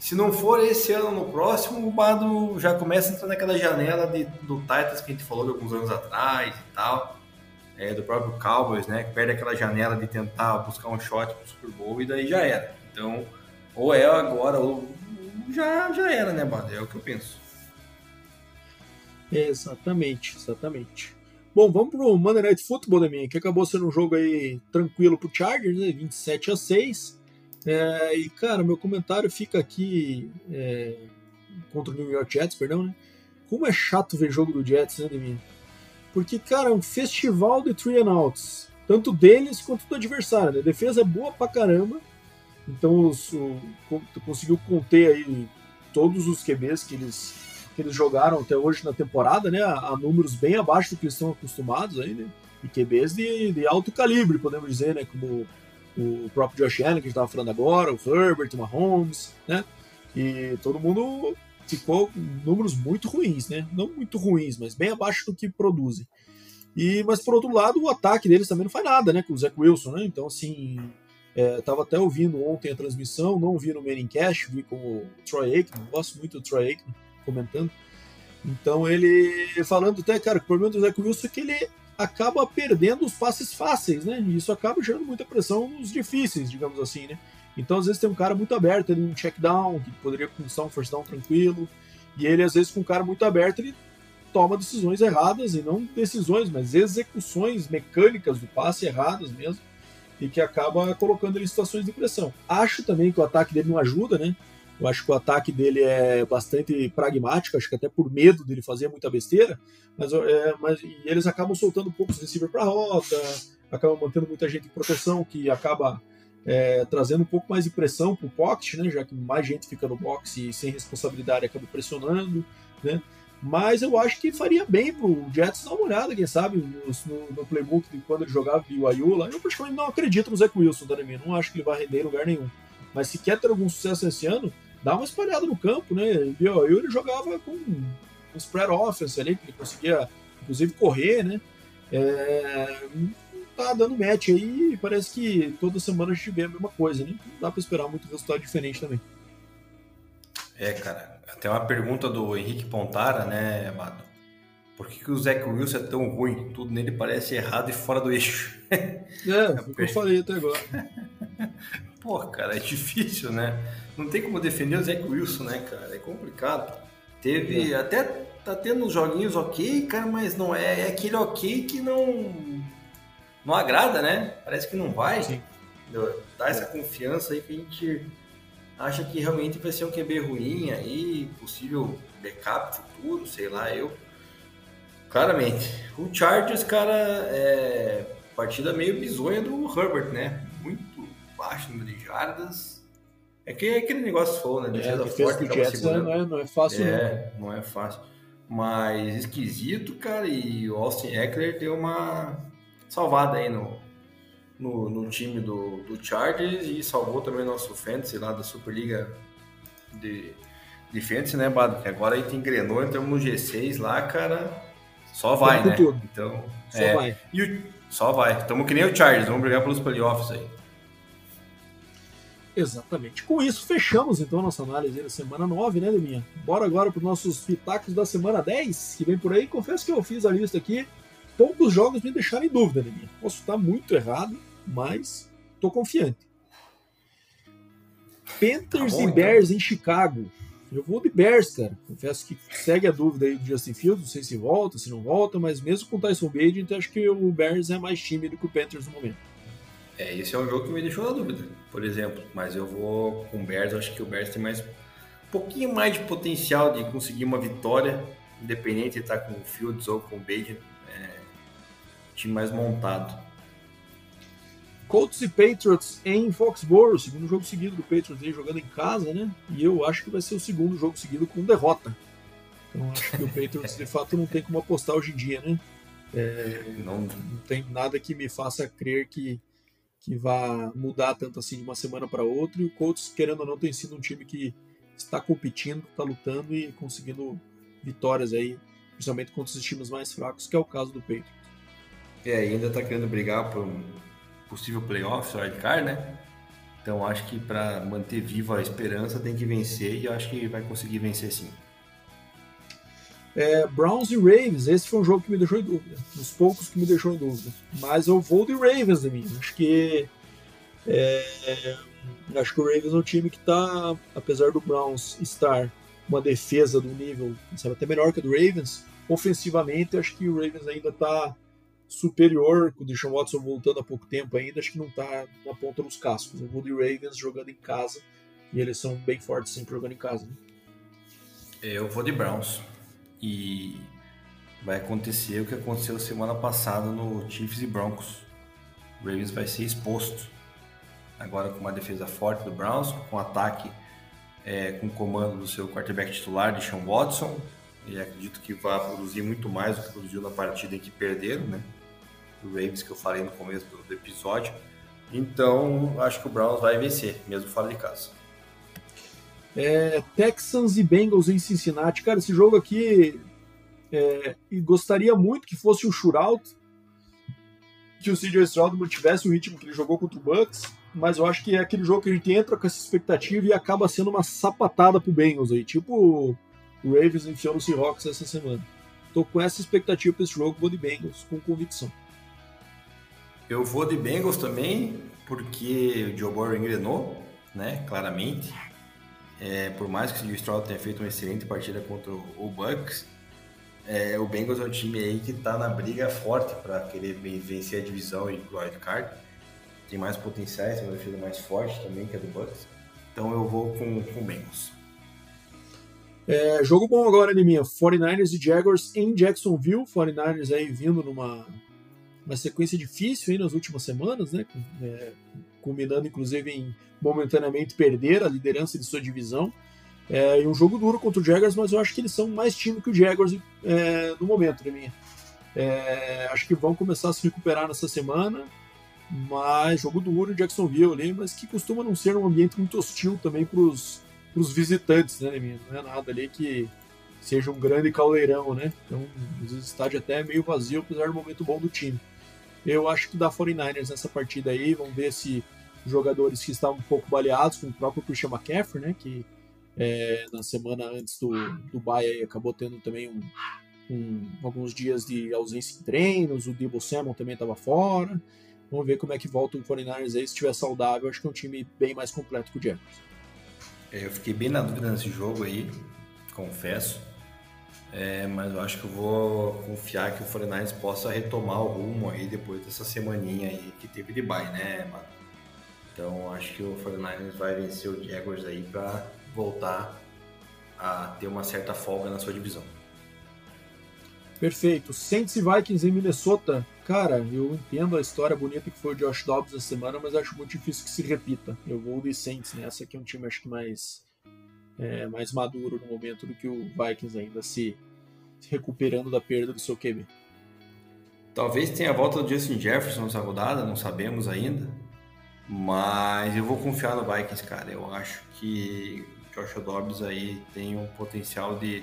se não for esse ano no próximo, o Bado já começa a entrar naquela janela de, do Titans que a gente falou de alguns anos atrás e tal é, do próprio Cowboys, né? Que perde aquela janela de tentar buscar um shot pro Super Bowl e daí já era. Então, ou é agora, ou já, já era, né, Bada? É o que eu penso. Exatamente, exatamente. Bom, vamos pro Monday Night Football, minha, que acabou sendo um jogo aí tranquilo pro Chargers, né? 27 a 6. É, e, cara, meu comentário fica aqui é, contra o New York Jets, perdão, né? Como é chato ver jogo do Jets, né, Deminha? Porque, cara, é um festival de three and outs. Tanto deles quanto do adversário. Né? A defesa é boa pra caramba. Então, conseguiu conter aí todos os QBs que eles, que eles jogaram até hoje na temporada, né? A, a números bem abaixo do que eles estão acostumados aí, né? E QBs de, de alto calibre, podemos dizer, né? Como o próprio Josh Allen, que a gente estava falando agora, o Herbert, o Mahomes, né? E todo mundo ficou com números muito ruins, né? Não muito ruins, mas bem abaixo do que produzem. E, mas por outro lado, o ataque deles também não faz nada, né? Com o Zach Wilson, né? Então, assim, é, tava até ouvindo ontem a transmissão, não vi no Manning Cash, vi com o Troy Aikman, gosto muito do Troy Aikman comentando. Então ele falando até, cara, o problema do Zach Wilson é que ele acaba perdendo os passes fáceis, né? E isso acaba gerando muita pressão nos difíceis, digamos assim, né? Então às vezes tem um cara muito aberto ali, um check down, que poderia conquistar um first down tranquilo, e ele às vezes com um cara muito aberto, ele toma decisões erradas, e não decisões, mas execuções mecânicas do passe erradas mesmo, e que acaba colocando ele em situações de pressão. Acho também que o ataque dele não ajuda, né? Eu acho que o ataque dele é bastante pragmático, acho que até por medo dele fazer muita besteira, mas, é, mas eles acabam soltando poucos receiver para a rota, acabam mantendo muita gente em proteção, que acaba é, trazendo um pouco mais de pressão para o pocket, né, já que mais gente fica no box e sem responsabilidade acaba pressionando, né? Mas eu acho que faria bem pro Jets dar uma olhada, quem sabe, no, no playbook de quando ele jogava o Ayula. Eu praticamente não acredito no Zach Wilson, tá, não acho que ele vai render em lugar nenhum. Mas se quer ter algum sucesso esse ano, dá uma espalhada no campo, né? O Ayula ele jogava com um spread offense ali, que ele conseguia, inclusive, correr, né? É, tá dando match aí e parece que toda semana a gente vê a mesma coisa, né? Não dá pra esperar muito resultado diferente também. É, cara, tem uma pergunta do Henrique Pontara, né, Amado? Por que, que o Zach Wilson é tão ruim? Tudo nele parece errado e fora do eixo. É, foi o que eu falei até agora. Pô, cara, é difícil, né? Não tem como defender o Zach Wilson, né, cara? É complicado. Teve. É. Até tá tendo uns joguinhos ok, cara, mas não é, é aquele ok que não. Não agrada, né? Parece que não vai. Sim. Dá essa confiança aí que a gente acha que realmente vai ser um QB ruim aí, possível backup futuro, sei lá, eu. Claramente. O Chargers, cara, é partida meio bizonha do Herbert, né? Muito baixo número de jardas. É que é aquele negócio foi, né? Defesa é, forte, do Jets não é, não é fácil, é, não. não é fácil. Mas esquisito, cara, e o Austin Eckler deu uma salvada aí no, no, no time do, do Chargers e salvou também nosso Fantasy lá da Superliga de, de Fantasy, né, Bado? Que agora aí tem engrenou, entramos no G6 lá, cara, só vai, né? Tudo. Então, só é, vai. E o, só vai. Estamos que nem o Chargers, vamos brigar pelos playoffs aí. Exatamente. Com isso, fechamos então nossa análise da semana 9, né, Deminha? Bora agora para os nossos pitacos da semana 10, que vem por aí. Confesso que eu fiz a lista aqui. Poucos jogos me deixaram em dúvida, Deminha. Posso estar muito errado, mas tô confiante. Panthers tá e Bears então. em Chicago. Eu vou de Bears, cara. Confesso que segue a dúvida aí do Justin Fields, não sei se volta, se não volta, mas mesmo com o Tyson Bagent, acho que o Bears é mais tímido que o Panthers no momento. É, esse é um jogo que me deixou na dúvida, por exemplo. Mas eu vou com o Bears, acho que o Bears tem mais um pouquinho mais de potencial de conseguir uma vitória, independente de estar com o Fields ou com o Bagent. É, time mais montado. Colts e Patriots em Foxborough, segundo jogo seguido do Patriots aí jogando em casa, né? E eu acho que vai ser o segundo jogo seguido com derrota. Então acho que o Patriots de fato não tem como apostar hoje em dia, né? É, não, não tem nada que me faça crer que, que vá mudar tanto assim de uma semana para outra. E o Colts, querendo ou não, tem sido um time que está competindo, está lutando e conseguindo vitórias aí, principalmente contra os times mais fracos, que é o caso do Patriots. É, ainda está querendo brigar por possível playoff, wildcard, né? Então acho que para manter viva a esperança tem que vencer e eu acho que vai conseguir vencer sim. É, Browns e Ravens, esse foi um jogo que me deixou em dúvida, dos poucos que me deixou em dúvida. Mas eu vou de Ravens de mim. Acho que é, acho que o Ravens é um time que está, apesar do Browns estar uma defesa do nível sabe, até melhor que a do Ravens, ofensivamente acho que o Ravens ainda está superior, com o Deshaun Watson voltando há pouco tempo ainda, acho que não está na ponta dos cascos. Eu vou de Ravens jogando em casa, e eles são bem fortes sempre jogando em casa. Né? Eu vou de Browns. E vai acontecer o que aconteceu semana passada no Chiefs e Broncos. O Ravens vai ser exposto. Agora com uma defesa forte do Browns, com um ataque é, com o comando do seu quarterback titular, de Sean Watson, e acredito que vai produzir muito mais do que produziu na partida em que perderam, né? O Ravens que eu falei no começo do, do episódio. Então, acho que o Browns vai vencer, mesmo fora de casa. É, Texans e Bengals em Cincinnati. Cara, esse jogo aqui é, gostaria muito que fosse um shootout, que o CJ Stroud mantivesse o ritmo que ele jogou contra o Bucks, mas eu acho que é aquele jogo que a gente entra com essa expectativa e acaba sendo uma sapatada pro Bengals aí, tipo o Ravens enfiou no Seahawks essa semana. Tô com essa expectativa para esse jogo, vou de Bengals, com convicção. Eu vou de Bengals também, porque o Joe Burrow engrenou, né, claramente. É, por mais que o Stroud tenha feito uma excelente partida contra o Bucks, é, o Bengals é um time aí que está na briga forte para querer vencer a divisão e o wild card. Tem mais potenciais, tem uma defesa mais forte também que a do Bucks. Então eu vou com, com o Bengals. É, jogo bom agora, Neminha. 49ers e Jaguars em Jacksonville. 49ers aí vindo numa uma sequência difícil aí nas últimas semanas, né? É, culminando inclusive em momentaneamente perder a liderança de sua divisão. É, e um jogo duro contra o Jaguars, mas eu acho que eles são mais time que o Jaguars é, no momento, né, minha? É, acho que vão começar a se recuperar nessa semana, mas jogo duro Jacksonville ali, mas que costuma não ser um ambiente muito hostil também para os visitantes, né, minha? Não é nada ali que seja um grande caldeirão, né? Então, o estádio até é meio vazio, apesar do momento bom do time. Eu acho que dá 49ers nessa partida aí, vamos ver se jogadores que estavam um pouco baleados, como o próprio Christian McCaffrey, né, que é, na semana antes do, do bye acabou tendo também um, um, alguns dias de ausência em treinos, o Debo Samuel também estava fora. Vamos ver como é que volta o 49ers aí, se estiver saudável, acho que é um time bem mais completo que o Jaguars. É, eu fiquei bem na dúvida nesse jogo aí, confesso. É, mas eu acho que eu vou confiar que o 49ers possa retomar o rumo aí depois dessa semaninha aí que teve de bye, né, mano? Então acho que o 49ers vai vencer o Jaguars aí para voltar a ter uma certa folga na sua divisão. Perfeito. Saints e Vikings em Minnesota. Cara, eu entendo a história bonita que foi o Josh Dobbs essa semana, mas acho muito difícil que se repita. Eu vou de Saints nessa, que é um time acho que mais é, mais maduro no momento do que o Vikings ainda se, recuperando da perda do seu QB. Talvez tenha a volta do Justin Jefferson nessa rodada, não sabemos ainda. Mas eu vou confiar no Vikings, cara. Eu acho que Joshua Dobbs aí tem um potencial de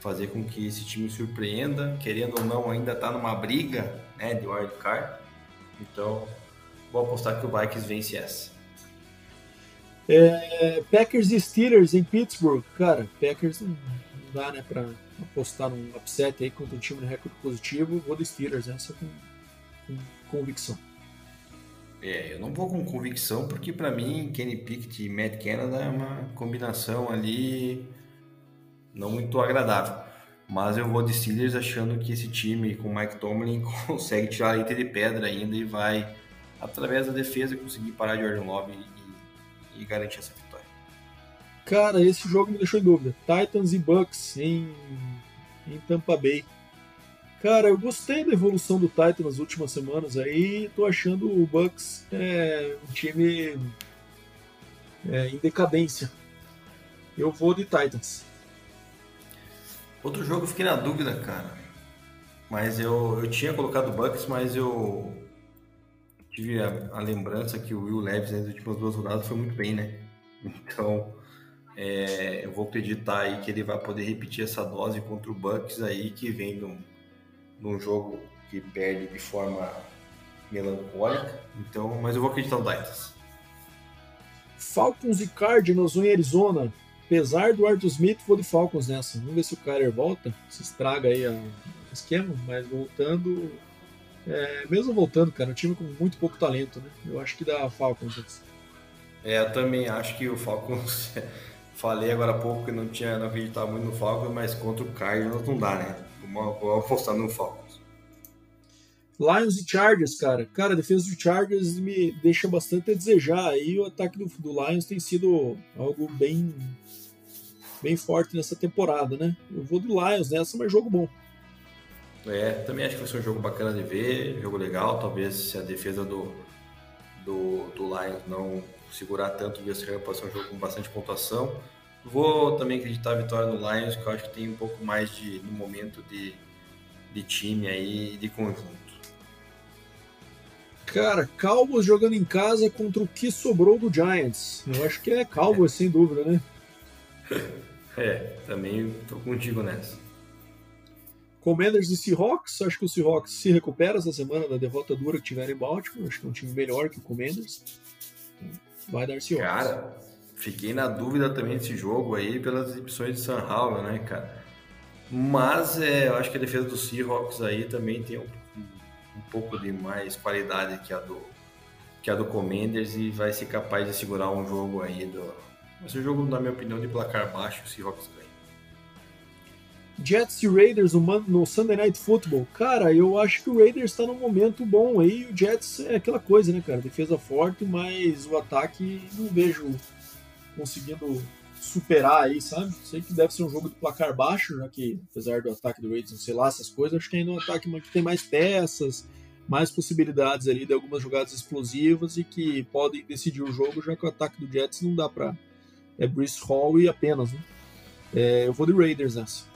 fazer com que esse time surpreenda, querendo ou não, ainda tá numa briga, né, de wild card. Então, vou apostar que o Vikings vence essa. É, Packers e Steelers em Pittsburgh. Cara, Packers não dá, né, pra apostar num upset aí contra um time de recorde positivo. Vou de Steelers, essa com, com convicção. É, eu não vou com convicção, porque para mim Kenny Pickett e Matt Canada é uma combinação ali não muito agradável. Mas eu vou de Steelers achando que esse time com Mike Tomlin consegue tirar a leite de pedra ainda e vai, através da defesa, conseguir parar de Jordan Love e garantir essa vitória. Cara, esse jogo me deixou em dúvida. Titans e Bucks em, em Tampa Bay. Cara, eu gostei da evolução do Titans nas últimas semanas aí. Tô achando o Bucks é, um time é, em decadência. Eu vou de Titans. Outro jogo eu fiquei na dúvida, cara. Mas eu, eu tinha colocado o Bucks, mas eu tive a, a, lembrança que o Will Levis nas últimas duas rodadas foi muito bem, né? Então, é, eu vou acreditar aí que ele vai poder repetir essa dose contra o Bucks aí, que vem num, num jogo que perde de forma melancólica. Então, mas eu vou acreditar no Titans. Falcons e Cardinals em Arizona. Apesar do Arthur Smith, vou de Falcons nessa. Vamos ver se o Kyler volta, se estraga aí o esquema, mas voltando, é, mesmo voltando, cara, um time com muito pouco talento, né? Eu acho que dá Falcons. É, eu também acho que o Falcons. Falei agora há pouco que não tinha, não acreditava muito no Falcons, mas contra o Cardinals não dá, né? Vou apostar no Falcons. Lions e Chargers, cara. Cara, a defesa do Chargers me deixa bastante a desejar. Aí o ataque do, do Lions tem sido algo bem bem forte nessa temporada, né? Eu vou do Lions nessa, mas jogo bom. É, também acho que vai ser um jogo bacana de ver, jogo legal. Talvez se a defesa do, do, do Lions não segurar tanto o West Ham, pode ser um jogo com bastante pontuação. Vou também acreditar a vitória no Lions, que eu acho que tem um pouco mais de no momento de, de time aí de conjunto. Cara, Cowboys jogando em casa contra o que sobrou do Giants. Eu acho que é Cowboys, é. sem dúvida, né? É, também tô contigo nessa. Commanders e Seahawks, acho que o Seahawks se recupera essa semana da derrota dura que tiveram em Baltimore. Acho que é um time melhor que o Commanders. Vai dar Seahawks. Cara, fiquei na dúvida também desse jogo aí pelas exibições de San Paulo, né, cara? Mas é, eu acho que a defesa do Seahawks aí também tem um um pouco de mais qualidade que a do que a do Commanders e vai ser capaz de segurar um jogo aí do ser um jogo na minha opinião de placar baixo se Seahawks ganha. Jets e Raiders no, Sunday Night Football. Cara, eu acho que o Raiders está num momento bom aí. O Jets é aquela coisa, né, cara? Defesa forte, mas o ataque não vejo conseguindo superar aí, sabe? Sei que deve ser um jogo de placar baixo, já que apesar do ataque do Raiders não sei lá essas coisas, acho que ainda é um ataque que tem mais peças, mais possibilidades ali de algumas jogadas explosivas e que podem decidir o jogo, já que o ataque do Jets não dá pra. É Bruce Hall e apenas, né? É, eu vou de Raiders nessa.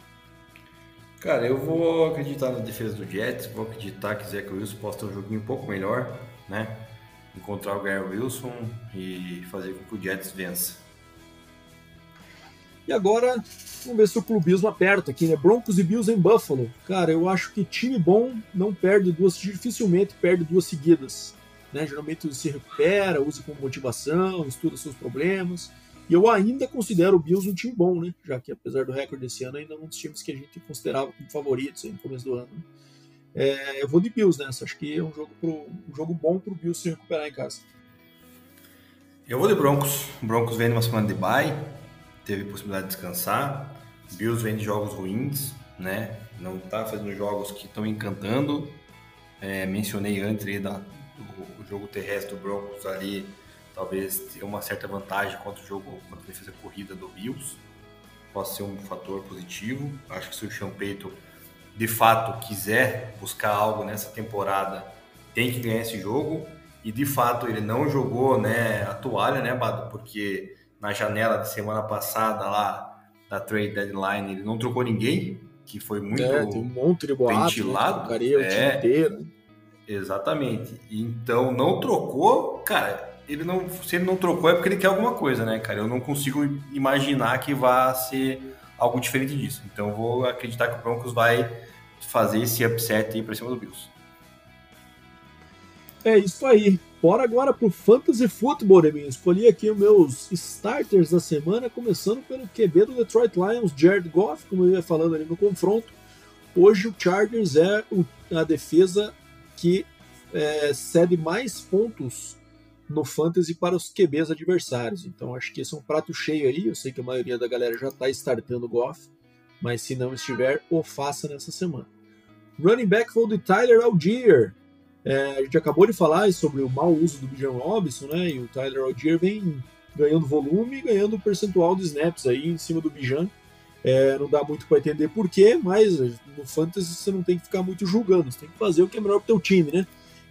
Cara, eu vou acreditar na defesa do Jets, vou acreditar que Zach Wilson possa ter um joguinho um pouco melhor, né? Encontrar o Gary Wilson e fazer com que o Jets vença. E agora, vamos ver se o clubismo aperta aqui, né? Broncos e Bills em Buffalo. Cara, eu acho que time bom não perde duas, dificilmente perde duas seguidas. Né? Geralmente se recupera, usa como motivação, estuda seus problemas. E eu ainda considero o Bills um time bom, né? Já que apesar do recorde desse ano, ainda é um dos times que a gente considerava como favoritos no começo do ano. Né? É, eu vou de Bills nessa. Acho que é um jogo, pro, um jogo bom para o Bills se recuperar em casa. Eu vou de Broncos. O Broncos vem numa semana de bye teve possibilidade de descansar. Bills vem de jogos ruins, né? Não está fazendo jogos que estão encantando. É, mencionei antes ali da, do, jogo terrestre do Broncos ali, talvez ter uma certa vantagem contra o jogo, contra a defesa corrida do Bills. Pode ser um fator positivo. Acho que se o Champeito de fato quiser buscar algo nessa temporada, tem que ganhar esse jogo. E de fato ele não jogou né, a toalha, né, Bado? Porque na janela da semana passada lá da trade deadline, ele não trocou ninguém, que foi muito é, tem um monte de boato, né, ventilado. Né? é, o time inteiro. Exatamente. Então não trocou, cara. Ele não, se ele não trocou é porque ele quer alguma coisa, né, cara? Eu não consigo imaginar que vá ser algo diferente disso. Então eu vou acreditar que o Broncos vai fazer esse upset aí para cima do Bills. É isso aí. Bora agora pro Fantasy Football, Eminho. Escolhi aqui os meus starters da semana, começando pelo QB do Detroit Lions, Jared Goff, como eu ia falando ali no confronto. Hoje o Chargers é a defesa que é, cede mais pontos no Fantasy para os QBs adversários. Então acho que esse é um prato cheio aí. Eu sei que a maioria da galera já está startando o Goff, mas se não estiver, o faça nessa semana. Running back foi de Tyler Algier. É, a gente acabou de falar sobre o mau uso do Bijan Robinson, né? E o Tyler Algier vem ganhando volume e ganhando percentual de snaps aí em cima do Bijan. É, não dá muito para entender porquê, mas no Fantasy você não tem que ficar muito julgando, você tem que fazer o que é melhor para o teu time, né?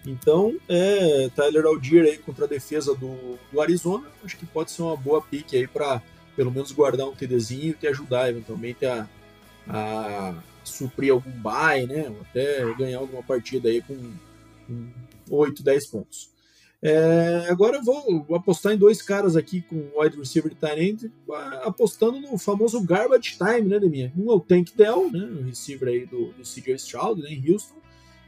Então, é, Tyler Algier aí contra a defesa do, do Arizona, acho que pode ser uma boa pique aí para pelo menos guardar um TDzinho e te ajudar eventualmente a, a suprir algum buy, né? Ou até ganhar alguma partida aí com 8, 10 pontos. É, agora eu vou, apostar em dois caras aqui com wide receiver de tight apostando no famoso garbage time, né, Deminha? Um é o Tank Dell, né, o receiver aí do, do CJ Stroud, né, em Houston,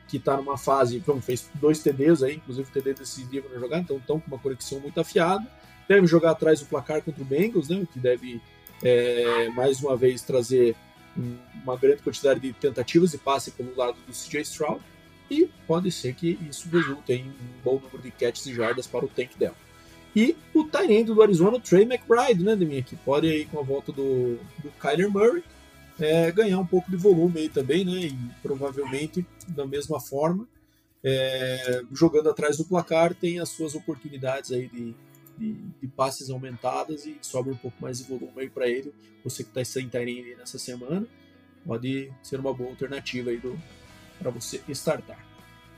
que está numa fase, fez dois TDs aí, inclusive o TD decisivo na jogada, então estão com uma conexão muito afiada. Deve jogar atrás do placar contra o Bengals, né, o que deve é, mais uma vez trazer uma grande quantidade de tentativas e passe pelo lado do CJ Stroud e pode ser que isso resulte em um bom número de catches e jardas para o tank dela. E o Tyrande do Arizona, Trey McBride, né, Deminha, que pode aí com a volta do, do Kyler Murray é, ganhar um pouco de volume aí também, né, e provavelmente da mesma forma, é, jogando atrás do placar, tem as suas oportunidades aí de, de, de passes aumentadas e sobra um pouco mais de volume aí para ele. Você que está sem Tyrande nessa semana, pode ser uma boa alternativa aí para você startar.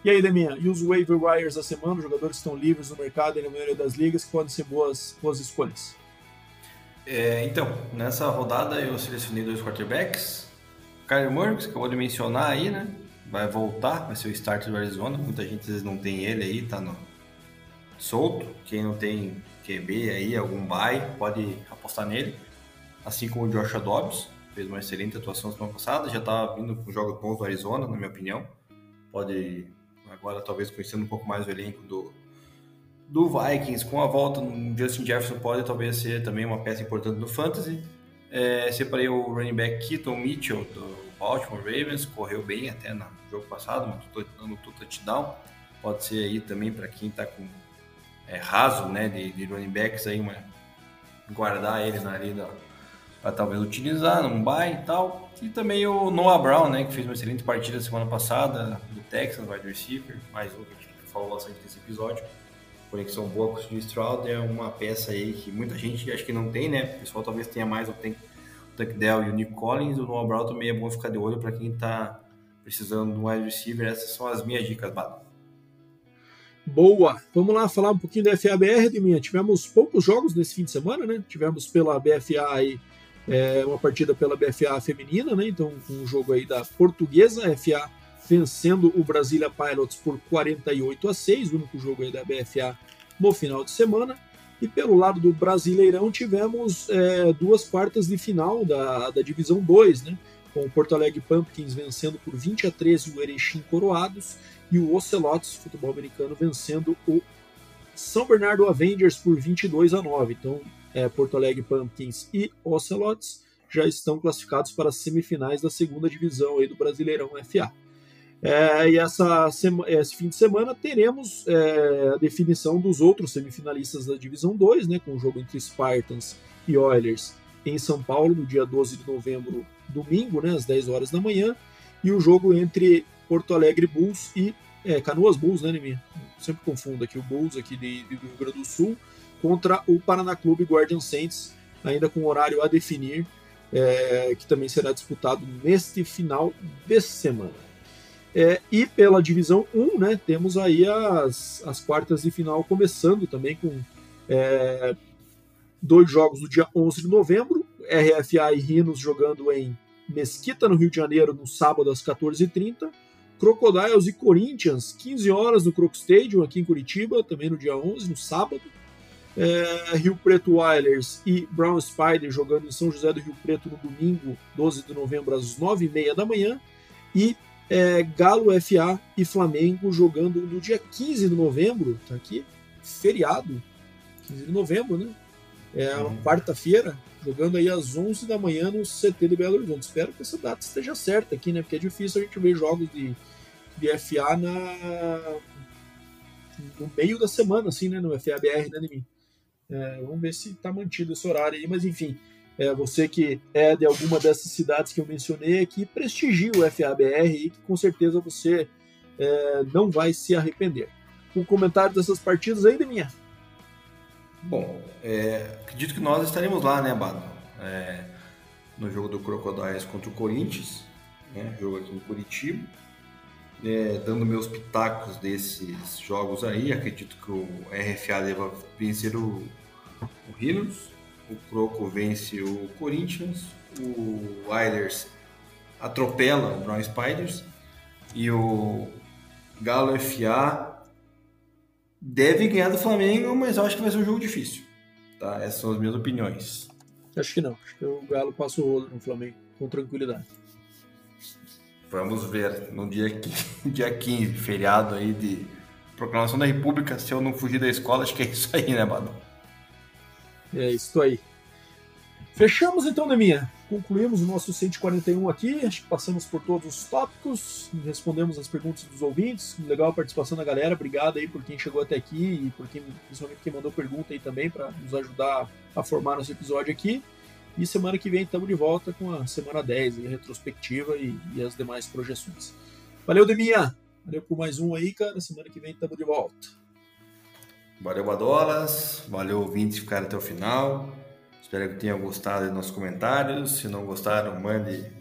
E aí, Deminha, e os waiver wires da semana? Os jogadores estão livres no mercado e na maioria das ligas, podem ser boas, boas escolhas. É, então, nessa rodada eu selecionei dois quarterbacks. Kyler Murray, que você acabou de mencionar aí, né? Vai voltar, vai ser o starter do Arizona. Muita gente às vezes não tem ele aí, tá no solto. Quem não tem QB aí, algum buy, pode apostar nele. Assim como o Joshua Dobbs, fez uma excelente atuação semana passada, já tá vindo com jogos bons do Arizona, na minha opinião. Pode, agora talvez conhecendo um pouco mais o elenco do, do Vikings com a volta no Justin Jefferson pode talvez ser também uma peça importante no fantasy. É, separei o running back Keaton Mitchell do Baltimore Ravens, correu bem até no jogo passado, no touchdown. Pode ser aí também para quem está com é, raso né, de, de, running backs aí, uma, guardar eles na lida para talvez utilizar num buy e tal. E também o Noah Brown, né, que fez uma excelente partida semana passada do Texans, wide receiver, mais um que falou bastante nesse episódio conexão boa com o Steve Stroud é uma peça aí que muita gente acho que não tem, né? O pessoal talvez tenha mais o Tank, o Tank Dell e o Nick Collins. O Noah Brown também é bom ficar de olho para quem está precisando de um wide receiver. Essas são as minhas dicas, Bado. Boa! Vamos lá falar um pouquinho da FABR, de minha. Tivemos poucos jogos nesse fim de semana, né? Tivemos pela BFA aí é, uma partida pela BFA feminina, né? Então, um jogo aí da portuguesa, FA vencendo o Brasília Pilots por 48 a 6, o único jogo aí da BFA no final de semana. E pelo lado do Brasileirão tivemos é, duas quartas de final da, da Divisão 2, né? com o Porto Alegre Pumpkins vencendo por 20 a 13 o Erechim Coroados e o Ocelotes, futebol americano, vencendo o São Bernardo Avengers por 22 a 9. Então, é, Porto Alegre Pumpkins e Ocelotes já estão classificados para as semifinais da segunda divisão aí do Brasileirão FA. É, e essa esse fim de semana teremos é, a definição dos outros semifinalistas da Divisão 2, né, com o jogo entre Spartans e Oilers em São Paulo, no dia 12 de novembro, domingo, né, às 10 horas da manhã, e o jogo entre Porto Alegre Bulls e é, Canoas Bulls, né, Nemi? Sempre confundo aqui o Bulls aqui de, de, do Rio Grande do Sul contra o Paraná Clube Guardian Saints, ainda com horário a definir, é, que também será disputado neste final de semana. É, e pela divisão 1, né, temos aí as, as quartas de final começando também com é, dois jogos no dia 11 de novembro, RFA e Rinos jogando em Mesquita, no Rio de Janeiro, no sábado às 14h30, Crocodiles e Corinthians, 15 horas no Croc Stadium, aqui em Curitiba, também no dia 11, no sábado. É, Rio Preto Wilders e Brown Spider jogando em São José do Rio Preto no domingo, 12 de novembro, às 9h30 da manhã. E é, Galo FA e Flamengo jogando no dia 15 de novembro, tá aqui, feriado, 15 de novembro, né? É uma uhum. quarta-feira, jogando aí às 11 da manhã no CT de Belo Horizonte. Espero que essa data esteja certa aqui, né? Porque é difícil a gente ver jogos de, de FA na, no meio da semana, assim, né? No FABR, né, Nimi? É, vamos ver se tá mantido esse horário aí, mas enfim. É, você que é de alguma dessas cidades que eu mencionei aqui, prestigie o FABR e que com certeza você é, não vai se arrepender. Um comentário dessas partidas aí, minha. Bom, é, acredito que nós estaremos lá, né, Bado? É, no jogo do Crocodiles contra o Corinthians, né, jogo aqui em Curitiba. É, dando meus pitacos desses jogos aí, acredito que o RFA deva vencer o, o o Croco vence o Corinthians, o Oilers atropela o Brown Spiders e o Galo FA deve ganhar do Flamengo, mas eu acho que vai ser um jogo difícil. Tá? Essas são as minhas opiniões. Acho que não. Acho que o Galo passa o rolo no Flamengo com tranquilidade. Vamos ver no dia, dia 15, feriado aí de proclamação da República, se eu não fugir da escola, acho que é isso aí, né, Bado? É isso aí. Fechamos então, Neminha. Concluímos o nosso 141 aqui. Acho que passamos por todos os tópicos, respondemos as perguntas dos ouvintes. Legal a participação da galera. Obrigado aí por quem chegou até aqui e por quem, principalmente quem mandou pergunta aí também para nos ajudar a formar nosso episódio aqui. E semana que vem estamos de volta com a semana 10, a retrospectiva e, e as demais projeções. Valeu, Deminha! Valeu por mais um aí, cara. Semana que vem estamos de volta. Valeu, Badolas. Valeu, ouvintes que ficaram até o final. Espero que tenham gostado dos nossos comentários. Se não gostaram, mande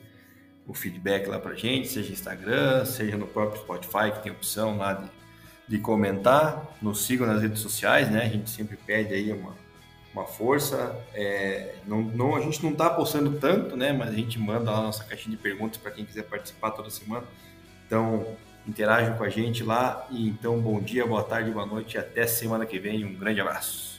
o feedback lá pra gente, seja Instagram, seja no próprio Spotify, que tem opção lá de, de comentar. Nos sigam nas redes sociais, né? A gente sempre pede aí uma, uma força. É, não, não, a gente não está apostando tanto, né? Mas a gente manda lá a nossa caixinha de perguntas para quem quiser participar toda semana. Então, interajam com a gente lá. E então, bom dia, boa tarde, boa noite. Até semana que vem. Um grande abraço.